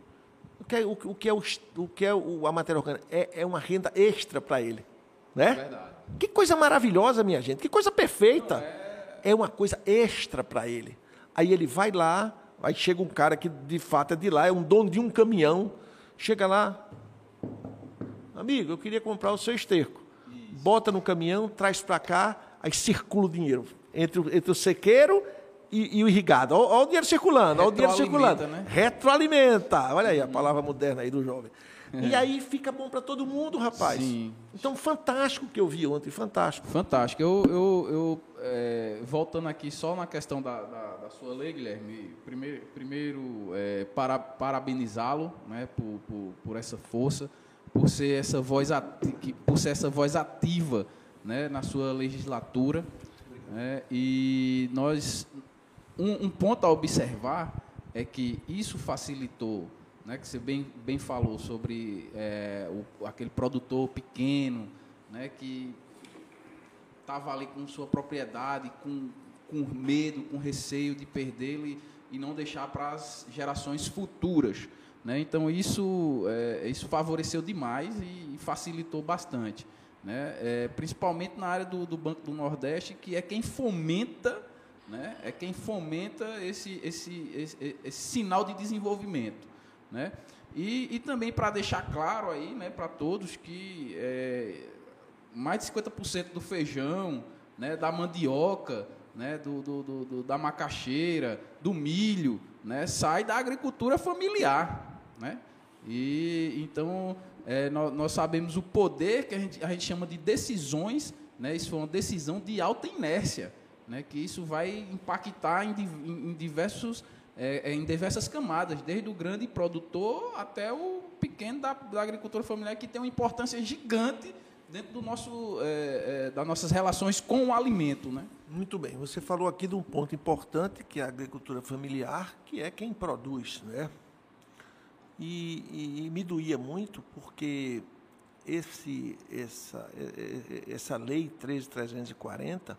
O que é, o, o que é, o, o que é a matéria orgânica? É, é uma renda extra para ele. Né? Verdade. Que coisa maravilhosa, minha gente. Que coisa perfeita. É uma coisa extra para ele. Aí ele vai lá, aí chega um cara que de fato é de lá, é um dono de um caminhão. Chega lá, amigo, eu queria comprar o seu esterco. Bota no caminhão, traz para cá, aí circula o dinheiro entre, o- entre o sequeiro e, e o irrigado. Olha o dinheiro circulando, olha o dinheiro circulando. né? Retroalimenta. Olha aí a palavra moderna aí do jovem. E aí fica bom para todo mundo, rapaz. Sim. Então, fantástico o que eu vi ontem, fantástico. Fantástico. Eu, eu, eu, é, voltando aqui só na questão da, da, da sua lei, Guilherme, primeiro, primeiro é, para, parabenizá-lo né, por, por, por essa força, por ser essa voz, ati- por ser essa voz ativa né, na sua legislatura. né, e nós, um, um ponto a observar é que isso facilitou, né, que você bem, bem falou sobre é, o, aquele produtor pequeno, né, que estava ali com sua propriedade, com, com medo, com receio de perdê-lo e, e não deixar para as gerações futuras. Né? Então, isso, é, isso favoreceu demais e, e facilitou bastante. Né? É, principalmente na área do, do Banco do Nordeste, que é quem fomenta, né? é quem fomenta esse, esse, esse, esse sinal de desenvolvimento. Né? E, e também para deixar claro aí né, para todos que é, mais de 50% do feijão, né, da mandioca, né, do, do- do- da macaxeira, do milho, né, sai da agricultura familiar. Né? E então é, nó- nós, sabemos o poder que a gente, a gente chama de decisões, né, isso foi uma decisão de alta inércia, né, que isso vai impactar em- em diversos é, é, em diversas camadas, desde o grande produtor até o pequeno da, da agricultura familiar, que tem uma importância gigante dentro do nosso, é, é, das nossas relações com o alimento. Né? Muito bem, você falou aqui de um ponto importante, que é a agricultura familiar, que é quem produz, né? E, e- e me doía muito, porque esse, essa, essa lei 13.340,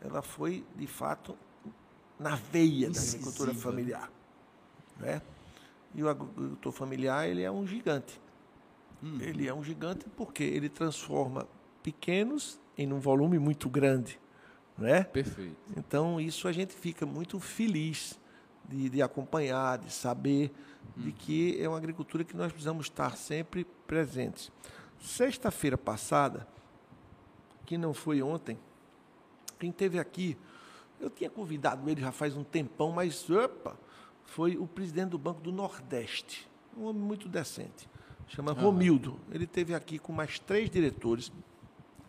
ela foi, de fato, na veia da agricultura Incisiva. familiar. Né? E o agricultor familiar, ele é um gigante. Ele é um gigante porque ele transforma pequenos em um volume muito grande. Né? Perfeito. Então, isso a gente fica muito feliz de, de acompanhar, de saber de que é uma agricultura que nós precisamos estar sempre presentes. Sexta-feira passada, que não foi ontem, quem teve aqui, eu tinha convidado ele já faz um tempão, mas opa, foi o presidente do Banco do Nordeste, um homem muito decente, chama Romildo. Ele teve aqui com mais três diretores,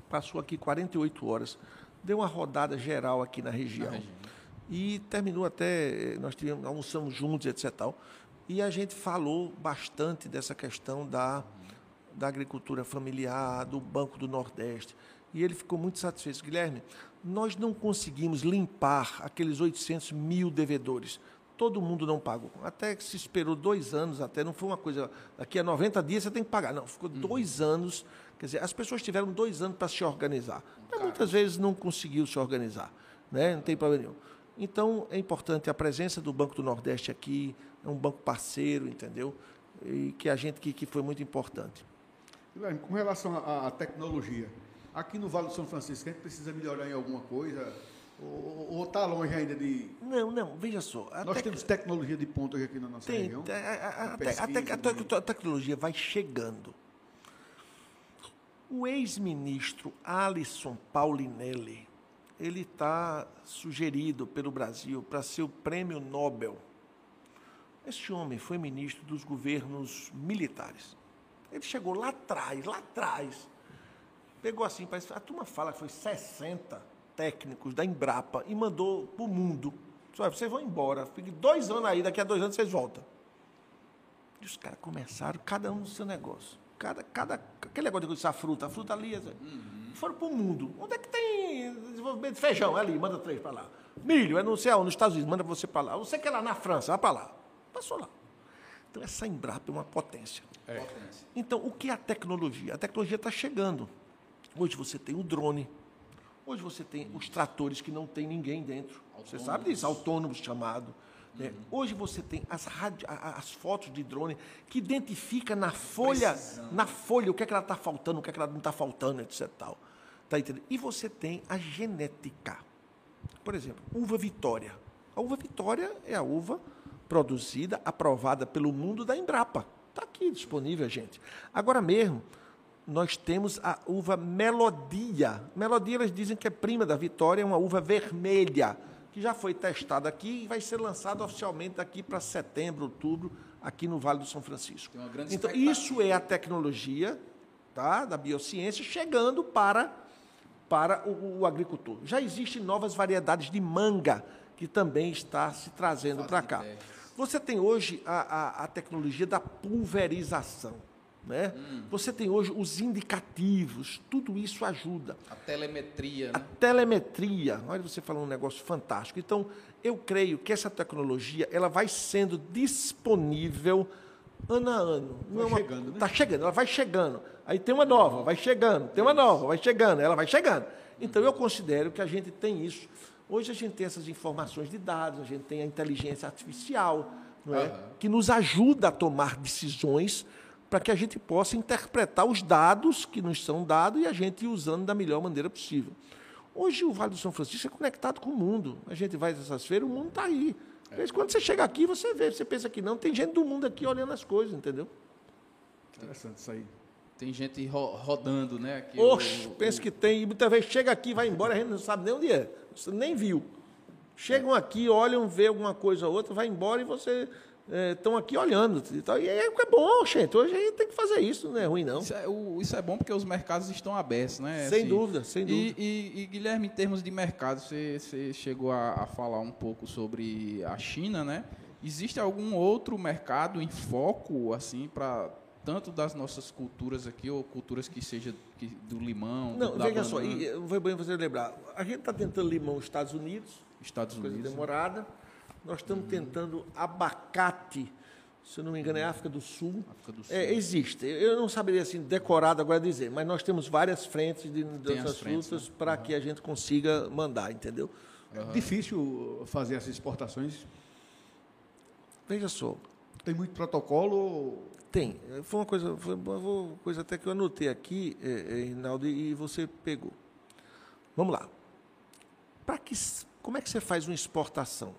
passou aqui 48 horas, deu uma rodada geral aqui na região. região. E terminou até, eh, nós tivemos, almoçamos juntos, etc. Tal, e a gente falou bastante dessa questão da, da agricultura familiar, do Banco do Nordeste. E ele ficou muito satisfeito. Guilherme, nós não conseguimos limpar aqueles 800 mil devedores. todo mundo não pagou. Até que se esperou dois anos, até não foi uma coisa. Daqui a 90 dias você tem que pagar. Não, ficou dois anos. Quer dizer, as pessoas tiveram dois anos para se organizar. Mas muitas vezes não conseguiu se organizar. Né? Não tem problema nenhum. Então, é importante a presença do Banco do Nordeste aqui, é um banco parceiro, entendeu? E que a gente que, que foi muito importante. Guilherme, com relação à, tecnologia, aqui no Vale do São Francisco, a gente precisa melhorar em alguma coisa? Ou está longe ainda de. Não, não, veja só. Nós tec... temos tecnologia de ponta aqui na nossa tem, região. A, a, a, pesquisa, a, tecnologia vai chegando. O ex-ministro Alisson Paulinelli, ele está sugerido pelo Brasil para ser o prêmio Nobel. Este homem foi ministro dos governos militares. Ele chegou lá atrás, lá atrás. Pegou assim, parece, a turma fala que foi 60 técnicos da Embrapa e mandou para o mundo. Só, vocês vão embora, fiquem dois anos aí, daqui a dois anos vocês voltam. E os caras começaram, cada um no seu negócio. Cada, cada, aquele negócio de a fruta, a fruta ali. Uhum. Foram para o mundo. Onde é que tem desenvolvimento de feijão? É ali, manda três para lá. Milho, é no céu, nos Estados Unidos, manda você para lá. Você quer lá na França, vai para lá. Passou lá. Então, essa Embrapa é uma potência. É. Então, o que é a tecnologia? A tecnologia está chegando. Hoje você tem o drone. Hoje você tem os tratores que não tem ninguém dentro. Autônomos. Você sabe disso, autônomos chamado. Né? Uhum. Hoje você tem as, as fotos de drone que identifica na folha, na folha o que é que ela está faltando, o que é que ela não está faltando, etc. Tal. Tá entendendo? E você tem a genética. Por exemplo, uva Vitória. A uva Vitória é a uva produzida, aprovada pelo mundo da Embrapa. Está aqui disponível, gente. Agora mesmo, nós temos a uva Melodia. Melodia, eles dizem que é prima da Vitória, é uma uva vermelha, que já foi testada aqui e vai ser lançada oficialmente daqui para setembro, outubro, aqui no Vale do São Francisco. então, isso é a tecnologia tá, da biociência chegando para, para o, o agricultor. Já existem novas variedades de manga que também está se trazendo para cá. Você tem hoje a, a, a, tecnologia da pulverização. Né? Hum. Você tem hoje os indicativos, tudo isso ajuda. A telemetria. A né? telemetria. Olha, você falou um negócio fantástico. Então, eu creio que essa tecnologia ela vai sendo disponível ano a ano. Vai Não, chegando, né? Está chegando, ela vai chegando. Aí tem uma nova, vai chegando, tem uma nova, vai chegando, ela vai chegando. Então, eu considero que a gente tem isso Hoje a gente tem essas informações de dados, a gente tem a inteligência artificial, não é? Uhum. que nos ajuda a tomar decisões para que a gente possa interpretar os dados que nos são dados e a gente usando da melhor maneira possível. Hoje o Vale do São Francisco é conectado com o mundo. A gente vai nessas feiras, o mundo está aí. É. Quando você chega aqui, você vê, você pensa que não, tem gente do mundo aqui olhando as coisas, entendeu? Interessante isso aí. Tem gente ro rodando, né? Aqui Oxe, pensa o... que tem. E muitas vezes chega aqui, vai embora, a gente não sabe nem onde é. Você nem viu. Chegam aqui, olham, vê alguma coisa ou outra, vai embora e você estão é, aqui olhando. E, tal. e é, é bom, gente. Hoje a gente tem que fazer isso, não é ruim, não. Isso é, o, isso é bom porque os mercados estão abertos, né? Sem assim, dúvida, sem dúvida. E, e, e, Guilherme, em termos de mercado, você, você chegou a, a, falar um pouco sobre a China, né? Existe algum outro mercado em foco, assim, para tanto das nossas culturas aqui, ou culturas que seja que, do limão. Não, veja banana. só, e, foi bem você lembrar. A gente está tentando limão nos Estados Unidos, Estados coisa Unidos. demorada. Nós estamos uhum. tentando abacate, se eu não me engano, é África do Sul. África do Sul. É, existe. Eu não saberia assim decorado agora dizer, mas nós temos várias frentes de dessas frutas né? para uhum. que a gente consiga mandar, entendeu? É difícil fazer essas exportações. Veja só. Tem muito protocolo tem. Foi uma coisa, foi uma coisa até que eu anotei aqui, é, é, e você pegou. Vamos lá. Para que, como é que você faz uma exportação?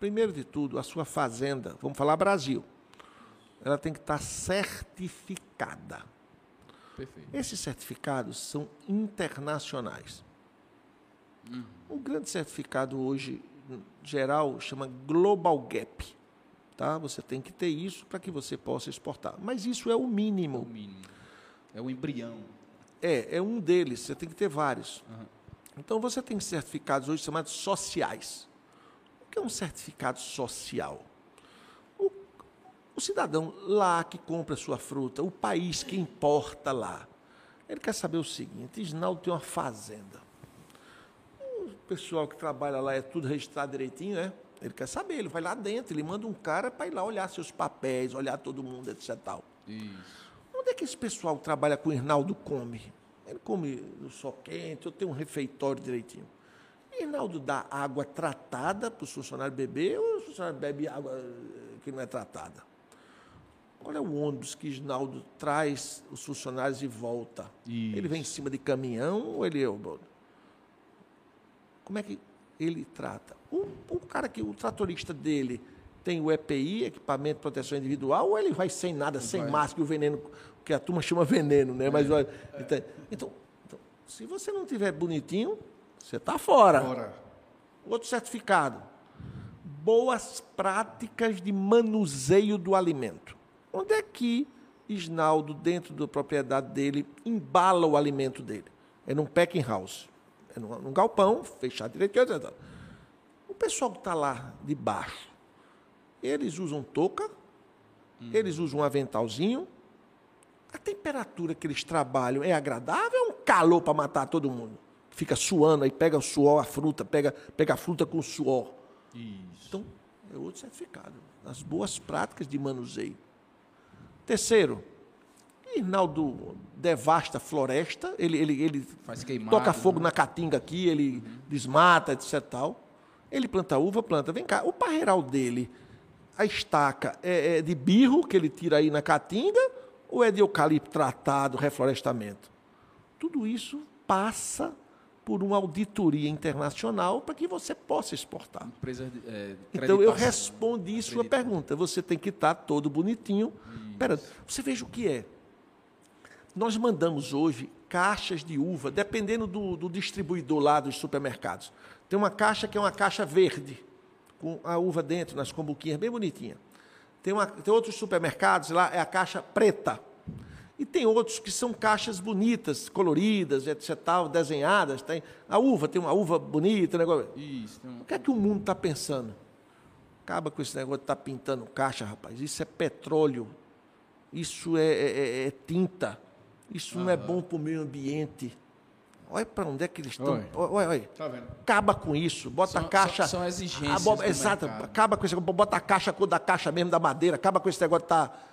Primeiro de tudo, a sua fazenda, vamos falar Brasil, ela tem que estar certificada. Perfeito. Esses certificados são internacionais. Hum. Um grande certificado hoje, geral, chama Global Gap. Tá? Você tem que ter isso para que você possa exportar. Mas isso é o mínimo. É o mínimo. É o embrião. É, é um deles. Você tem que ter vários. Uhum. Então você tem certificados hoje chamados sociais. O que é um certificado social? O, o cidadão lá que compra sua fruta, o país que importa lá, ele quer saber o seguinte: Isnaldo tem uma fazenda. O pessoal que trabalha lá é tudo registrado direitinho, né? Ele quer saber, ele vai lá dentro, ele manda um cara para ir lá olhar seus papéis, olhar todo mundo, etc. Tal. Isso. Onde é que esse pessoal que trabalha com o Irnaldo come? Ele come no sol quente, eu tenho um refeitório direitinho. Irnaldo dá água tratada para os funcionários beber ou os funcionários bebem água eh, que não é tratada? Qual é o ônibus que Isnaldo traz os funcionários e volta? Isso. Ele vem em cima de caminhão ou ele é o. Como é que ele trata? O, o cara que, o tratorista dele tem o EPI, equipamento de proteção individual, ou ele vai sem nada, sem vai. máscara, o veneno, que a turma chama veneno, né? Mas, olha, então, então, então, se você não tiver bonitinho, você está fora. Ora, Outro certificado. Boas práticas de manuseio do alimento. Onde é que Isnaldo, dentro da propriedade dele, embala o alimento dele? É num packing house. Num, galpão, fechado direitinho. etc. O pessoal que está lá de baixo, eles usam touca, eles usam um aventalzinho. A temperatura que eles trabalham é agradável? É um calor para matar todo mundo? Fica suando, aí pega o suor, a fruta, pega, pega a fruta com o suor. Isso. Então, é outro certificado. As boas práticas de manuseio. Terceiro, Irnaldo devasta a floresta, ele, ele, ele Faz queimado. toca fogo né? na caatinga aqui, ele desmata, etc. Tal. Ele planta uva, planta. Vem cá, o parreiral dele, a estaca é, é de birro que ele tira aí na caatinga ou é de eucalipto tratado, reflorestamento? Tudo isso passa por uma auditoria internacional para que você possa exportar. Empresa é, Então eu acreditação. respondi sua pergunta. Você tem que estar todo bonitinho. Pera, você veja o que é. Nós mandamos hoje caixas de uva, dependendo do, do distribuidor lá dos supermercados. Tem uma caixa que é uma caixa verde, com a uva dentro, nas combuquinhas, bem bonitinha. Tem, uma, tem outros supermercados lá, é a caixa preta. E tem outros que são caixas bonitas, coloridas, etc. Tal, desenhadas. Tem, a uva, tem uma uva bonita, negócio. Isso. tem um- O que é que o mundo está pensando? Acaba com esse negócio de estar pintando caixa, rapaz. Isso é petróleo. Isso é, é- é- é tinta. Isso não é bom para o meio ambiente. Olha para onde é que eles estão. Olha. Olha, tá vendo? Acaba com isso. Bota São- a caixa. são- são exigências do Exato. mercado. Acaba com isso. Bota a caixa, a cor da caixa mesmo, da madeira. Acaba com esse negócio de estar.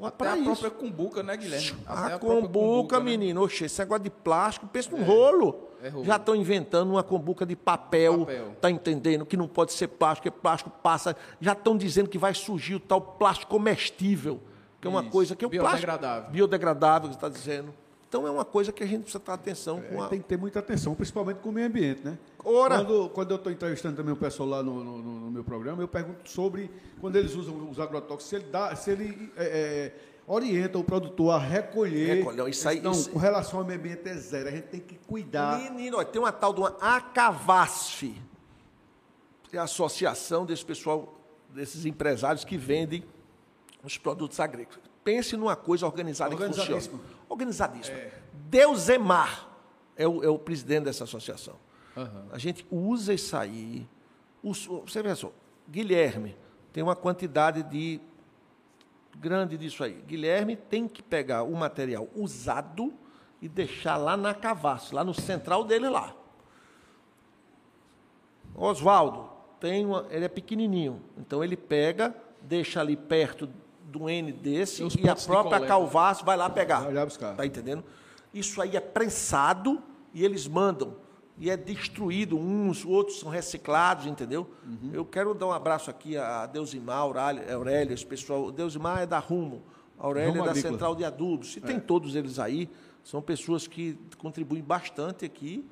Olha Até a isso. própria cumbuca, né, Guilherme? Até A própria combuca, né? menino. Oxe, esse negócio de plástico, pensa num rolo. é rolo. Já estão inventando uma combuca de papel, Papel. tá entendendo? Que não pode ser plástico, que plástico passa. Já estão dizendo que vai surgir o tal plástico comestível, que é uma Isso, coisa que é o plástico biodegradável. biodegradável que você está dizendo. Então é uma coisa que a gente precisa ter atenção com É, a. tem que ter muita atenção, principalmente com o meio ambiente, né? Ora. Quando, quando eu estou entrevistando também o pessoal lá no, no- no- meu programa, eu pergunto sobre quando eles usam os agrotóxicos, se ele, dá, se ele é, é, orienta o produtor a recolher. Recolher, isso aí- Não, isso- com relação ao meio ambiente é zero. A gente tem que cuidar. Menino, olha, tem uma tal de uma Acavasf, que é a associação desse pessoal, desses empresários que vendem os produtos agrícolas. Pense numa coisa organizada que funciona. Organizadíssima. Organizadíssima. Deuzemar é o, é o presidente dessa associação. Aham. A gente usa isso aí. Os- Você vê só, Guilherme tem uma quantidade de grande disso aí. Guilherme tem que pegar o material usado e deixar lá na cavaço, lá no central dele lá. Oswaldo tem uma, ele é pequenininho, então ele pega, deixa ali perto do N desse e a de própria. Calvaço vai lá pegar. Vai lá buscar. Tá entendendo? Isso aí é prensado e eles mandam. E é destruído, uns, outros são reciclados, entendeu? Uhum. Eu quero dar um abraço aqui a Deusimar, Aurélio esse pessoal. Deusimar é da Rumo, a Aurélia Rumo é da Agrícola. É. Central de Adubos. E tem todos eles aí. São pessoas que contribuem bastante aqui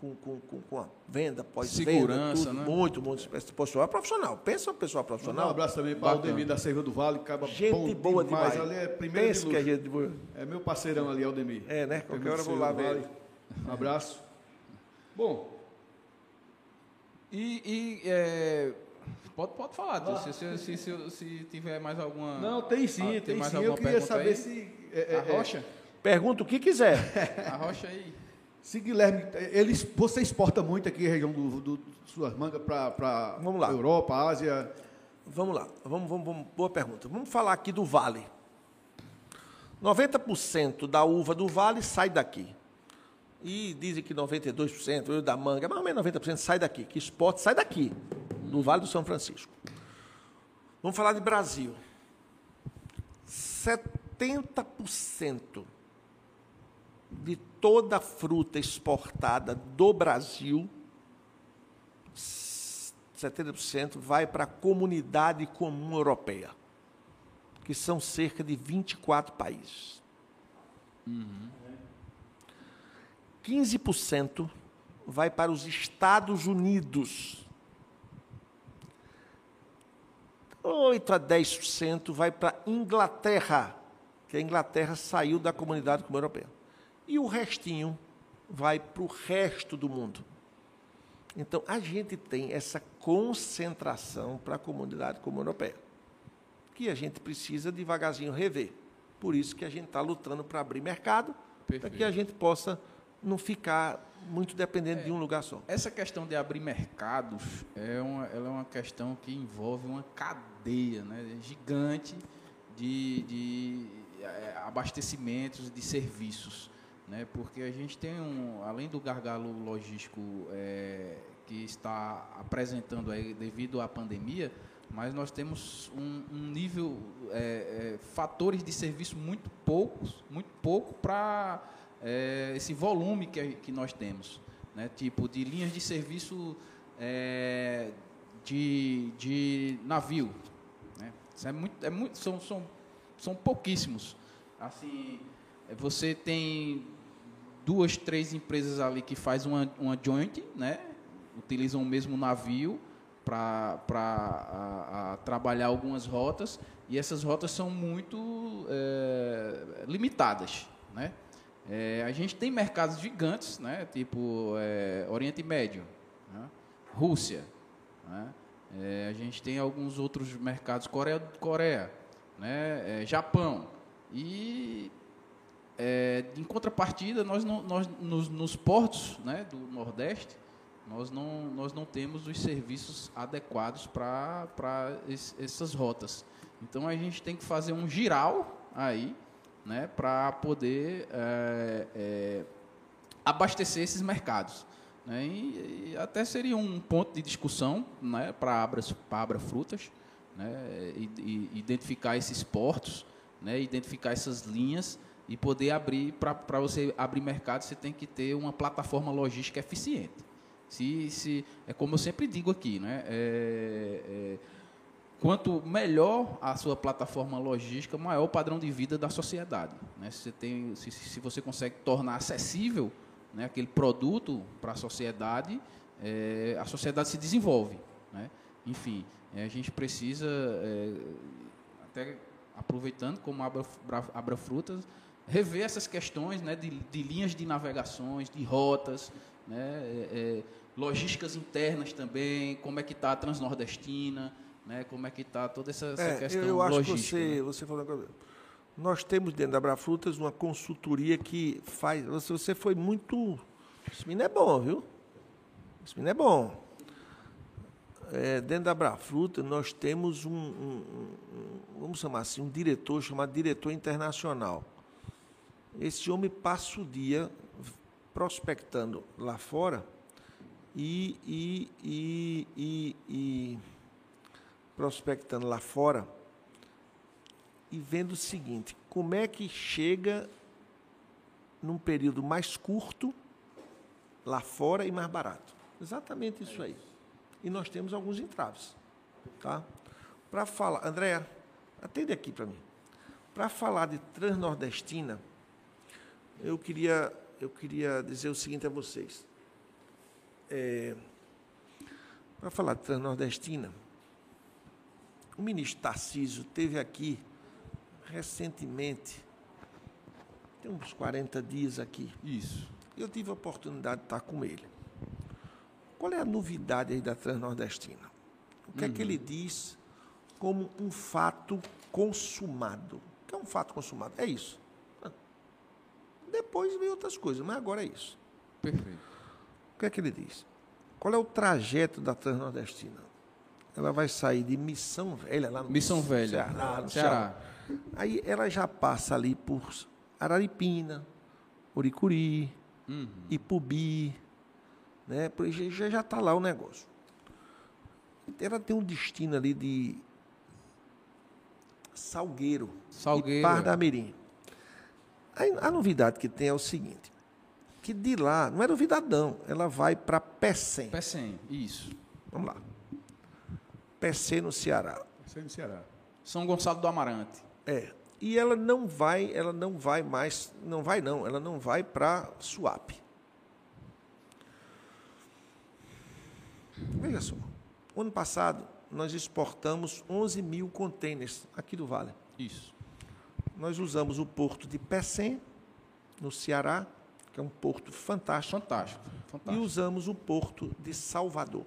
com, com, com, com a venda, pós-venda, Segurança, tudo. né? Muito, muito. Esse pessoal é profissional. Pensa uma pessoa Mandar um profissional. abraço também para o Aldemir da Cerva do Vale, que acaba Gente bom boa demais. demais. Ali é primeiro Pensa de que é gente boa. É meu parceirão ali, Aldemir. É, né? Qualquer hora eu vou lá ver Vale. Um abraço. Bom, E, e, é, pode, pode falar, tio, se, se, se, se, se tiver mais alguma. não, tem sim, Ah, tem mais sim. alguma Eu queria saber aí? se... é, é, A rocha? Pergunta o que quiser. A rocha aí. Se Guilherme, eles, você exporta muito aqui a região do, do suas mangas para lá. Europa, Ásia. Vamos lá, vamos, vamos, vamos- boa pergunta. Vamos falar aqui do Vale. 90% da uva do Vale sai daqui. E dizem que 92% da manga, mais ou menos 90% sai daqui, que exporta sai daqui. do Vale do São Francisco. Vamos falar de Brasil. 70% de toda a fruta exportada do Brasil, 70% vai para a comunidade comum europeia, que são cerca de 24 países. Uhum. 15% vai para os Estados Unidos. 8 a 10% vai para a Inglaterra, que a Inglaterra saiu da comunidade comum europeia. E o restinho vai para o resto do mundo. Então, a gente tem essa concentração para a comunidade comum europeia, que a gente precisa devagarzinho rever. Por isso que a gente está lutando para abrir mercado, para que a gente possa não ficar muito dependente é, de um lugar só. Essa questão de abrir mercados é uma, ela é uma questão que envolve uma cadeia né, gigante de, de é, abastecimentos de serviços. Né, porque a gente tem, um, além do gargalo logístico é, que está apresentando aí devido à pandemia, mas nós temos um, um nível, é, é fatores de serviço muito poucos, muito pouco para é, esse volume que, que nós temos, né? tipo de linhas de serviço é, de, de navio. Né? Isso é muito, é muito, são, são, são pouquíssimos. Assim, você tem duas, três empresas ali que faz uma, uma joint, né? utilizam o mesmo navio para trabalhar algumas rotas e essas rotas são muito é, limitadas, né? É, a gente tem mercados gigantes, né? tipo é, Oriente Médio, né? Rússia. Né? É, a gente tem alguns outros mercados, Coreia, Coreia né? É, Japão. E, é, em contrapartida, nós, não, nós nos, nos, portos né, do Nordeste, nós não, nós não temos os serviços adequados para essas rotas. Então, a gente tem que fazer um giral aí, né, para poder é, é, abastecer esses mercados. Né, e, e, até seria um ponto de discussão né, para Abras, Abra Frutas, né, e, e identificar esses portos, né, identificar essas linhas e poder abrir, para você abrir mercado, você tem que ter uma plataforma logística eficiente. Se, se, é como eu sempre digo aqui, né, é, é, quanto melhor a sua plataforma logística, maior o padrão de vida da sociedade. Né? Se, você tem, se, se você consegue tornar acessível né, aquele produto para a sociedade, é, a sociedade se desenvolve. Né? Enfim, é, a gente precisa, é, até aproveitando como Abra, Abra Frutas, rever essas questões né, de, de, linhas de navegações, de rotas, né, é, é, logísticas internas também, como é que está a Transnordestina, né? Como é que está toda essa, essa é, questão eu acho logística? Que você, né? você falou uma coisa. Nós temos dentro da Abrafrutas uma consultoria que faz. Você, você foi muito. Esse menino é bom, viu? Esse menino é bom. É, dentro da Abrafruta, nós temos um, um, um, vamos chamar assim, um diretor chamado diretor internacional. Esse homem passa o dia prospectando lá fora e, e, e, e, e prospectando lá fora e vendo o seguinte: como é que chega num período mais curto lá fora e mais barato? Exatamente isso aí. E nós temos alguns entraves, tá? Para falar, Andréa, atende aqui para mim. Para falar de transnordestina, eu queria eu queria dizer o seguinte a vocês. É, para falar de transnordestina, o ministro Tarcísio teve aqui recentemente, tem uns 40 dias aqui. Isso. Eu tive a oportunidade de estar com ele. Qual é a novidade aí da Transnordestina? O que uhum. é que ele uhum. diz como um fato consumado? O que é um fato consumado? É isso. Depois vem outras coisas, mas agora é isso. Perfeito. O que é que ele diz? Qual é o trajeto da Transnordestina? ela vai sair de Missão Velha, lá no Missão Velha, Ceará, no Ceará. Ceará. Aí ela já passa ali por Araripina, Uricuri, uhum. Ipubi, né? Já já está lá o negócio. ela tem um destino ali de Salgueiro, Salgueiro, e Par a novidade que tem é o seguinte, que de lá, não é novidade não, ela vai para Pecém. Pecém, isso. Vamos lá. Pecém no Ceará. Aí no Ceará. São Gonçalo do Amarante. É. E ela não vai, ela não vai mais, não vai não, ela não vai para Suape. Veja só, ano passado nós exportamos 11 mil contêineres aqui do Vale. Isso. Nós usamos o porto de Pecém, no Ceará, que é um porto fantástico, Fantástico. e Fantástico. usamos o porto de Salvador.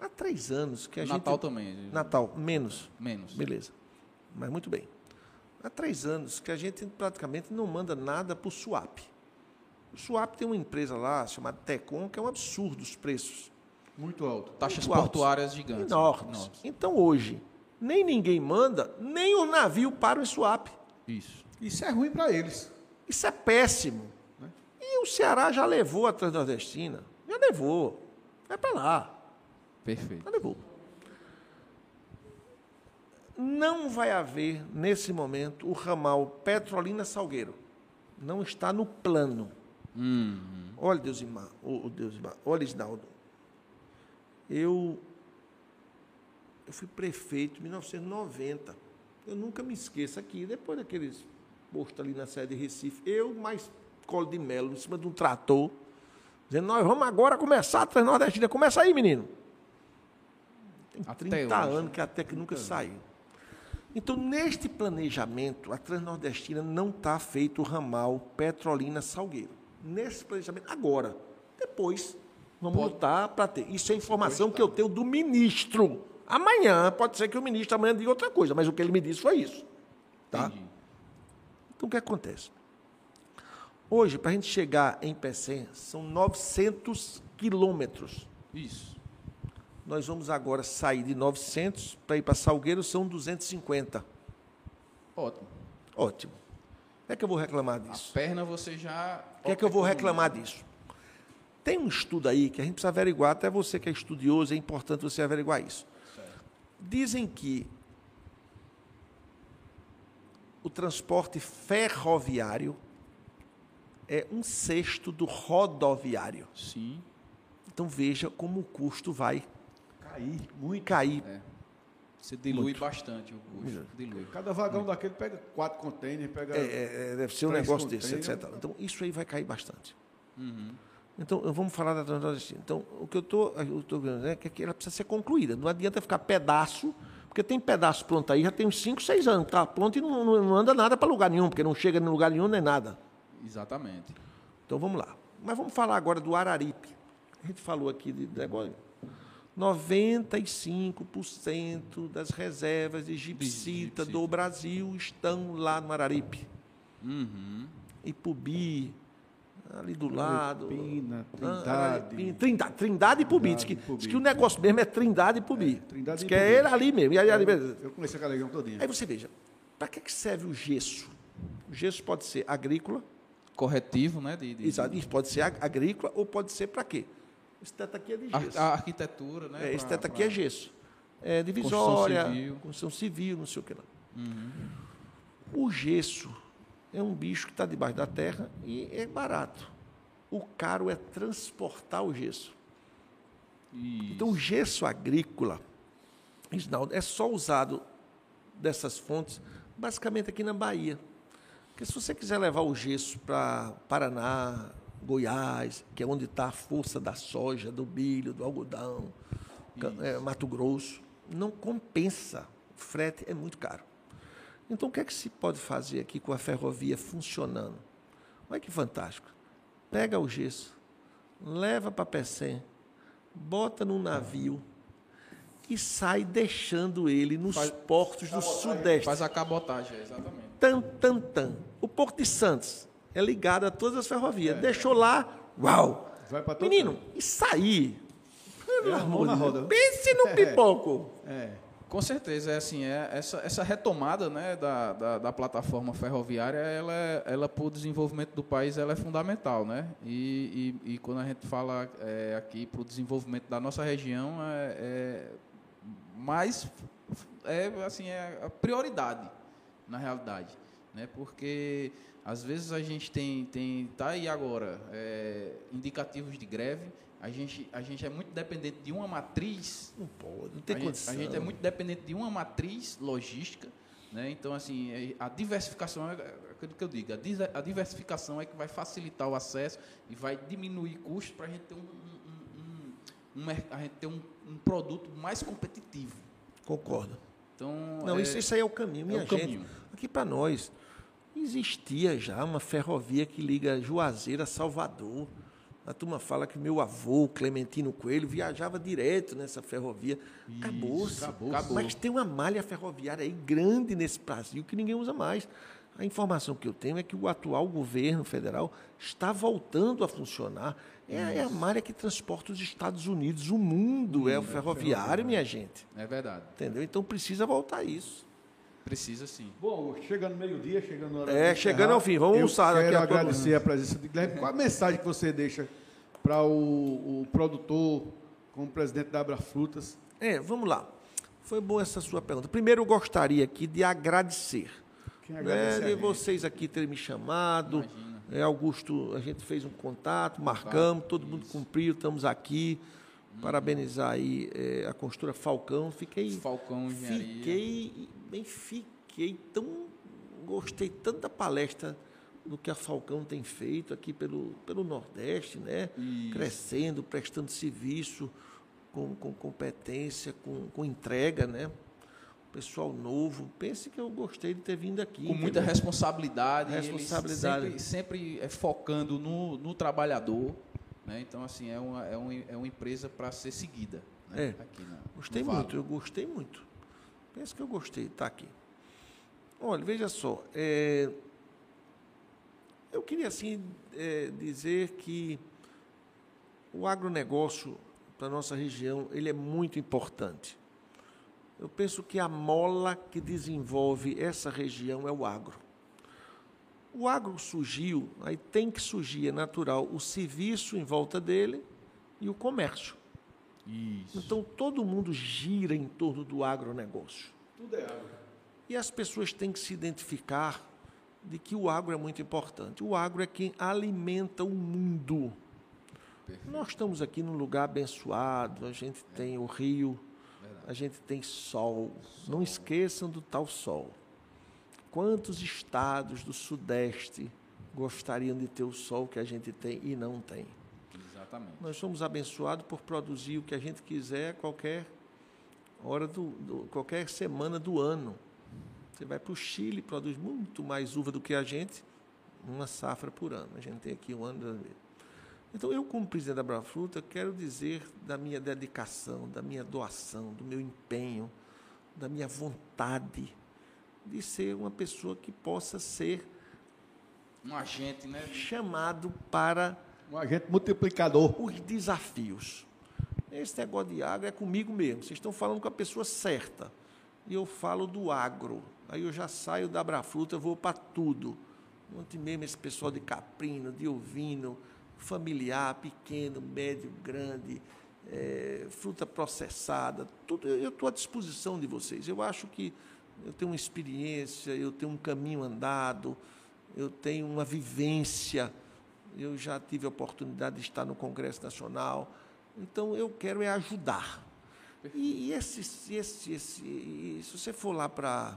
Há três anos que a Natal gente... também. Natal, menos. Menos. Beleza. Mas muito bem. Há três anos que a gente praticamente não manda nada para o Swap. O Swap tem uma empresa lá chamada Tecom, que é um absurdo os preços. Muito alto. Taxas Muito altos. portuárias gigantes. Enormes. Enormes. Então hoje, nem ninguém manda, nem o navio para o Swap. Isso. Isso é ruim para eles. Isso é péssimo. E o Ceará já levou a Transnordestina. Já levou. Vai para lá. Perfeito. Já levou. Não vai haver, nesse momento, o ramal Petrolina Salgueiro. Não está no plano. Hum, Olha, Deus irmão, o Deus irmão, olha, Isnaldo. Eu, eu fui prefeito em 1990. Eu nunca me esqueço aqui, depois daqueles postos ali na sede de Recife, eu mais colo de melo em cima de um trator, dizendo, nós vamos agora começar a Transnordestina. Começa aí, menino. Tem Até 30 hoje. anos que até que nunca saiu. Então, neste planejamento, a Transnordestina não está feito o ramal Petrolina Salgueiro. Nesse planejamento, agora. Depois, vamos Pode- lutar para ter. Isso é informação que eu tenho do ministro. Amanhã, pode ser que o ministro amanhã diga outra coisa, mas o que ele me disse foi isso. Tá? entendi. Então, o que acontece? Hoje, para a gente chegar em Pecém, são 900 quilômetros. Isso. Nós vamos agora sair de 900 para ir para Salgueiro, são 250. Ótimo. Ótimo. O que é que eu vou reclamar A disso? perna você já. O que é que eu vou reclamar disso? Tem um estudo aí que a gente precisa averiguar, até você que é estudioso, é importante você averiguar isso. Dizem que o transporte ferroviário é um sexto do rodoviário. Sim. Então veja como o custo vai Cair muito. cair. Você dilui Muito. bastante o custo. Dilui. Cada vagão daquele pega quatro containers, pega. É, é, é, deve ser um negócio desse, etc. Então, isso aí vai cair bastante. Uhum. Então, vamos falar da Transnordestina. Então, o que eu estou vendo é que ela precisa ser concluída. Não adianta ficar pedaço, porque tem pedaço pronto aí, já tem uns 5, 6 anos. Está pronto e não, não, anda nada para lugar nenhum, porque não chega em lugar nenhum nem nada. Exatamente. Então, vamos lá. Mas vamos falar agora do Araripe. A gente falou aqui de negócio. 95% das reservas de gipsita do Brasil estão lá no Araripe. Uhum. Ipubi, ali do lado. Pina, Ah, Trindade. Trindade, Trindade e Pubi. Diz que, diz que o negócio mesmo é Trindade e Pubi. É, Trindade Diz e que é ele ali mesmo. E aí, ali mesmo. Eu conheci aquela região todinha. Aí você veja, para que, que serve o gesso? O gesso pode ser agrícola, Corretivo, né? De, de- exato, isso pode ser ag- agrícola ou pode ser para quê? Esse teto aqui é de A, gesso. a arquitetura, né? É, esse teto aqui pra- é gesso. É divisória, Construção civil. construção civil, não sei o que lá. Uhum. O gesso é um bicho que está debaixo da terra e é barato. O caro é transportar o gesso. Isso. Então, o gesso agrícola, Isnaldo, é só usado dessas fontes, basicamente aqui na Bahia. Porque se você quiser levar o gesso para Paraná, Goiás, que é onde está a força da soja, do milho, do algodão, é, Mato Grosso, não compensa. O frete é muito caro. Então, o que é que se pode fazer aqui com a ferrovia funcionando? Olha que fantástico. Pega o gesso, leva para Pecém, bota num navio e sai deixando ele nos Faz- portos do Sudeste. Faz a cabotagem, é, exatamente. Tan, tan, tan. O Porto de Santos é ligado a todas as ferrovias. Deixou lá, uau! Menino, e sair? Pelo É amor de Deus. Pense no É. pipoco. É. Com certeza, é assim, é, essa, essa retomada né, da, da, da, plataforma ferroviária, ela, é, ela para o desenvolvimento do país, ela é fundamental, né? E, e, e quando a gente fala é, aqui para o desenvolvimento da nossa região, é, é mais é assim é a prioridade na realidade, né? Porque às vezes a gente tem tem tá aí agora é, indicativos de greve a gente, a gente é muito dependente de uma matriz. Não pode, não tem a condição. Gente, a gente é muito dependente de uma matriz logística. Né? Então, assim, é, a diversificação é, é aquilo que eu digo, a diversificação é que vai facilitar o acesso e vai diminuir custos para a gente ter um, um, um, um, a gente ter um, um produto mais competitivo. Concordo. Então, Não, é, isso, isso aí é o caminho, minha é o gente. Caminho. Aqui para nós, existia já uma ferrovia que liga Juazeiro a Salvador. A turma fala que meu avô, Clementino Coelho, viajava direto nessa ferrovia. Acabou-se. Acabou Mas tem uma malha ferroviária aí grande nesse Brasil que ninguém usa mais. A informação que eu tenho é que o atual governo federal está voltando a funcionar. É, é a malha que transporta os Estados Unidos, o mundo, é o ferroviário, minha gente. É verdade. Entendeu? Então precisa voltar isso. Precisa sim. Bom, chegando meio-dia, chegando hora É, chegando ao fim. Vamos almoçar daqui a agradecer a presença de Guilherme. Qual a mensagem que você deixa para o, o, produtor, como presidente da Abra Frutas? É, vamos lá. Foi boa essa sua pergunta. Primeiro, eu gostaria aqui de agradecer. Né, de vocês aqui terem me chamado. É, Augusto, a gente fez um contato, marcamos, todo mundo cumpriu, estamos aqui. Parabenizar aí é, a construtora Falcão. Fiquei. Falcão Engenharia. Fiquei bem fiquei tão. Gostei tanto da palestra do que a Falcão tem feito aqui pelo, pelo Nordeste, né? Isso. Crescendo, prestando serviço com, com competência, com, com entrega, né? pessoal novo. Pense que eu gostei de ter vindo aqui. Com muita responsabilidade. Responsabilidade. Sempre, sempre é focando no, no trabalhador. Né? Então, assim, é uma, é uma, é uma empresa para ser seguida. Né? É. Aqui na, gostei muito, eu gostei muito. Penso que eu gostei estar aqui. Olha, veja só. É, eu queria, assim, é, dizer que o agronegócio para a nossa região ele é muito importante. Eu penso que a mola que desenvolve essa região é o agro. O agro surgiu, aí tem que surgir, é natural, o serviço em volta dele e o comércio. Isso. Então todo mundo gira em torno do agronegócio. Tudo é agro. E as pessoas têm que se identificar de que o agro é muito importante. O agro é quem alimenta o mundo. Perfeito. Nós estamos aqui num lugar abençoado, a gente é. tem o rio, Verdade. a gente tem sol. sol. Não esqueçam do tal sol. Quantos estados do Sudeste gostariam de ter o sol que a gente tem e não tem? Exatamente. Nós somos abençoados por produzir o que a gente quiser a qualquer hora do, do qualquer semana do ano. Você vai para o Chile, produz muito mais uva do que a gente, uma safra por ano. A gente tem aqui um ano. Então, eu, como presidente da Brava Fruta, quero dizer da minha dedicação, da minha doação, do meu empenho, da minha vontade de ser uma pessoa que possa ser um agente, né? Chamado para um agente multiplicador. Os desafios. Esse negócio de agro é comigo mesmo. Vocês estão falando com a pessoa certa. E eu falo do agro. Aí eu já saio da Abrafruta, vou para tudo. Ontem mesmo esse pessoal de caprino, de ovino, familiar, pequeno, médio, grande, é, fruta processada, tudo. Eu estou à disposição de vocês. Eu acho que eu tenho uma experiência, eu tenho um caminho andado, eu tenho uma vivência. Eu já tive a oportunidade de estar no Congresso Nacional então eu quero é ajudar. E, e esse, esse, esse, se você for lá para,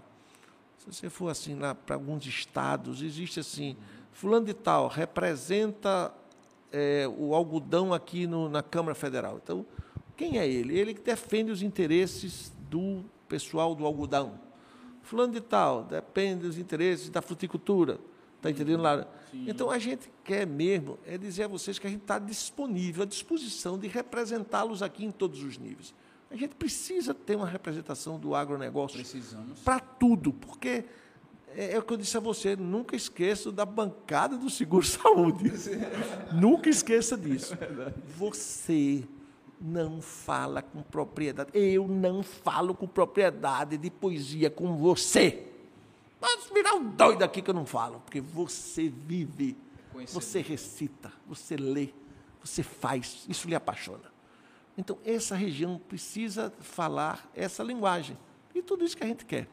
se você for assim lá para alguns estados, existe assim, fulano de tal representa é, o algodão aqui no, na Câmara Federal. Então, quem é ele? Ele que defende os interesses do pessoal do algodão. Fulano de tal depende dos interesses da fruticultura. Está entendendo, Lara? Sim. Então, a gente quer mesmo é dizer a vocês que a gente está disponível, à disposição de representá-los aqui em todos os níveis. A gente precisa ter uma representação do agronegócio. Para tudo, porque é, é, o que eu disse a você, nunca esqueça da bancada do Seguro Saúde. nunca esqueça disso. É você não fala com propriedade. Eu não falo com propriedade de poesia com você. Pode virar um doido aqui que eu não falo, porque você vive, você recita, você lê, você faz, isso lhe apaixona. Então, essa região precisa falar essa linguagem. E tudo isso que a gente quer.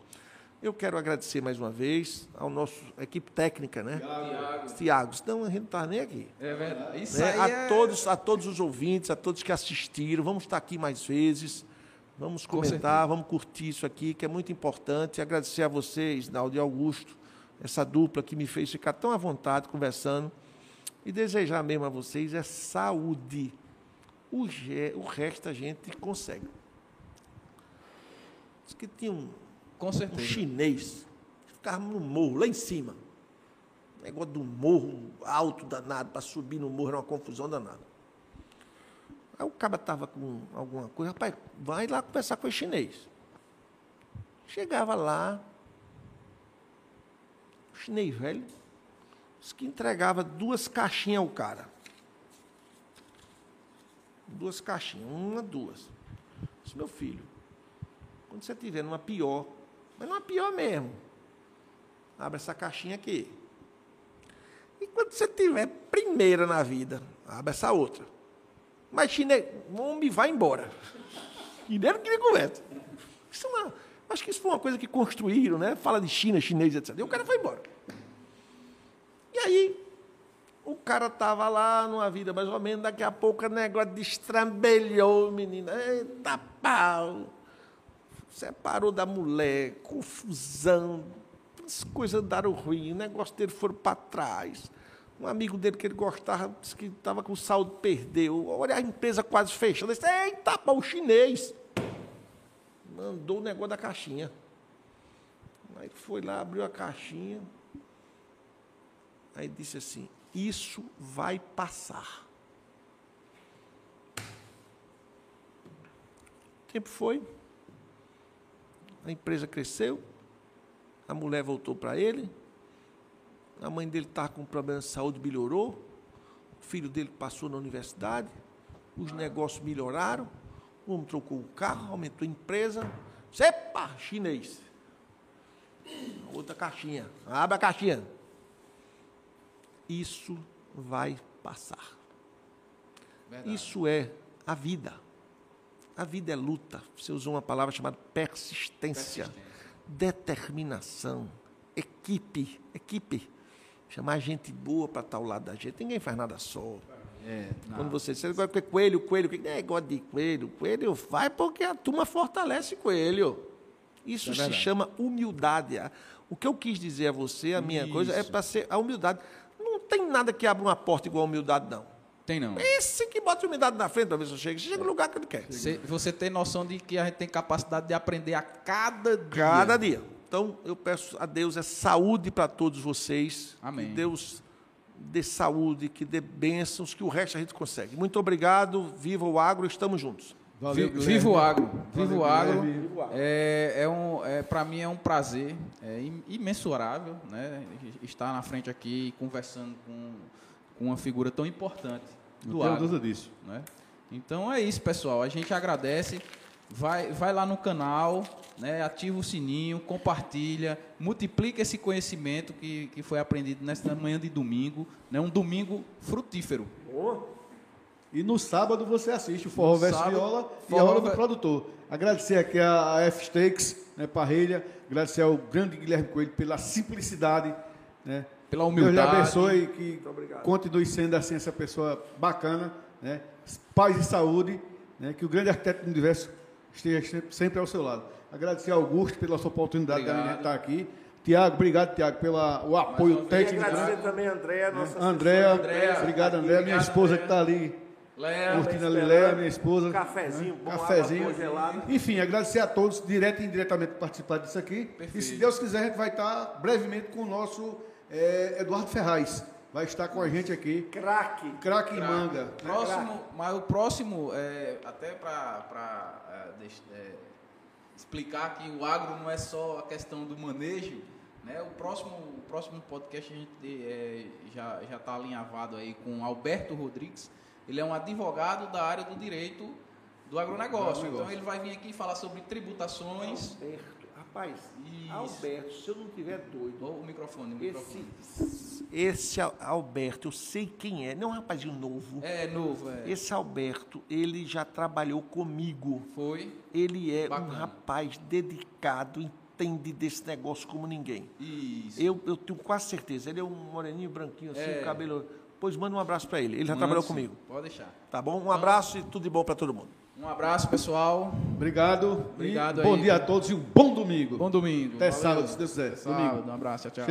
Eu quero agradecer mais uma vez ao nosso equipe técnica, né? Tiago. Tiago. Então a gente não está nem aqui. É verdade. Isso né? aí a, é... todos, a todos os ouvintes, a todos que assistiram, vamos estar aqui mais vezes. Vamos comentar, vamos curtir isso aqui, que é muito importante. Agradecer a vocês, Naldo e Augusto, essa dupla que me fez ficar tão à vontade conversando. E desejar mesmo a vocês é saúde. O, ge, o resto a gente consegue. Diz que tinha um, Com certeza. um chinês ficava no morro, lá em cima. Negócio do morro alto danado, para subir no morro era uma confusão danada. Aí o cara estava com alguma coisa, rapaz, vai lá conversar com o chinês. Chegava lá, o chinês velho, disse que entregava duas caixinhas ao cara. Duas caixinhas, uma, duas. Disse, meu filho, quando você estiver numa pior, mas numa pior mesmo, abre essa caixinha aqui. E quando você tiver primeira na vida, abre essa outra. Mas chinês, o homem vai embora. Chinês não queria conversa. Isso é uma, acho que isso foi uma coisa que construíram, né? Fala de China, chinês, etc. E o cara foi embora. E aí, o cara estava lá numa vida mais ou menos, daqui a pouco o negócio destrambelhou, menina. Eita pau! Separou da mulher, confusão, as coisas andaram ruim, o negócio dele foram para trás. Um amigo dele que ele gostava, disse que estava com saúde, perdeu. Olha, a empresa quase fechando. Ele disse, eita, pau, o chinês. Mandou o negócio da caixinha. Aí foi lá, abriu a caixinha. Aí disse assim: Isso vai passar. O tempo foi. A empresa cresceu. A mulher voltou para ele. A mãe dele estava com problema de saúde, melhorou. O filho dele passou na universidade. Os negócios melhoraram. O homem trocou o carro, aumentou a empresa. Sepa, chinês. Outra caixinha. Abre a caixinha. Isso vai passar. Verdade. Isso é a vida. A vida é luta. Você usou uma palavra chamada persistência, Persistência. determinação, equipe, equipe. Chamar gente boa para estar ao lado da gente. Ninguém faz nada só. É. Quando você você gosta de coelho, coelho, coelho, é gosta de coelho, coelho faz porque a turma fortalece coelho. Isso É se verdade. chama humildade. O que eu quis dizer a você, a minha coisa, é Isso. para ser a humildade. Não tem nada que abra uma porta igual a humildade, não. Tem não. Esse que bota a humildade na frente para ver se chega. Você chega no lugar que ele quer. Você, você tem noção de que a gente tem capacidade de aprender a cada dia. Cada dia. Então, eu peço a Deus é saúde para todos vocês. Amém. Que Deus dê saúde, que dê bênçãos, que o resto a gente consegue. Muito obrigado. Viva o agro, estamos juntos. Guilherme. Viva o agro. Viva o Valeu, agro. É, é um, é, para mim é um prazer é, im- imensurável né, estar na frente aqui conversando com, com uma figura tão importante Não do tenho agro. dúvida disso. né? Então é isso, pessoal. A gente agradece. Vai, vai lá no canal, né? ativa o sininho, compartilha, multiplica esse conhecimento que, que foi aprendido nesta manhã de domingo. Né? Um domingo frutífero. E no sábado você assiste o Forró Verso Viola e a hora do produtor. Agradecer aqui a, a F-Steaks, né, Parreira, agradecer ao grande Guilherme Coelho pela simplicidade, né? Pela Deus lhe humildade. abençoe e que continue sendo assim essa pessoa bacana, né? Paz e saúde, né? Que o grande arquiteto do universo esteja sempre, ao seu lado. Agradecer ao Augusto pela sua oportunidade de Obrigado. estar aqui. Tiago, obrigado, Tiago, pelo o apoio técnico. agradecer né? também a Andréa, nossa Andréa, Andréa, obrigado, aqui, Andréa, minha obrigado, esposa Andréa. que está ali Léo, curtindo ali, esperando. Léa, minha esposa. Cafezinho, né? bom, cafezinho. água congelada. Enfim, agradecer a todos, direto e indiretamente, por participar disso aqui. Perfeito. E se Deus quiser, a gente vai estar brevemente com o nosso eh, Eduardo Ferraz. Vai estar com a gente aqui. Craque. Craque em manga. né? Próximo, mas o próximo, é, até para explicar que o agro não é só a questão do manejo, né? O próximo, o próximo podcast a gente é, já já está alinhavado aí com Alberto Rodrigues. Ele é um advogado da área do direito Do agronegócio. Do agronegócio. Então ele vai vir aqui falar sobre tributações. Alberto, rapaz, Isso. Alberto, se eu não tiver doido, O microfone, o microfone. esse, esse Al- Alberto, eu sei quem é, não é um rapazinho novo. É novo, é. Esse Alberto, ele já trabalhou comigo. Foi. Ele é um Bacana. rapaz dedicado, entende desse negócio como ninguém. Isso. Eu, eu tenho quase certeza. Ele é um moreninho, branquinho, assim, É. cabelo. Pois manda um abraço para ele. Ele já Manda trabalhou comigo. Pode deixar. Tá bom? Um abraço e tudo de bom para todo mundo. Um abraço, pessoal. Obrigado. Obrigado bom dia a todos e um bom domingo. Bom domingo. Até Valeu. sábado, se Deus quiser. Sábado. Domingo. Um abraço. Tchau, tchau.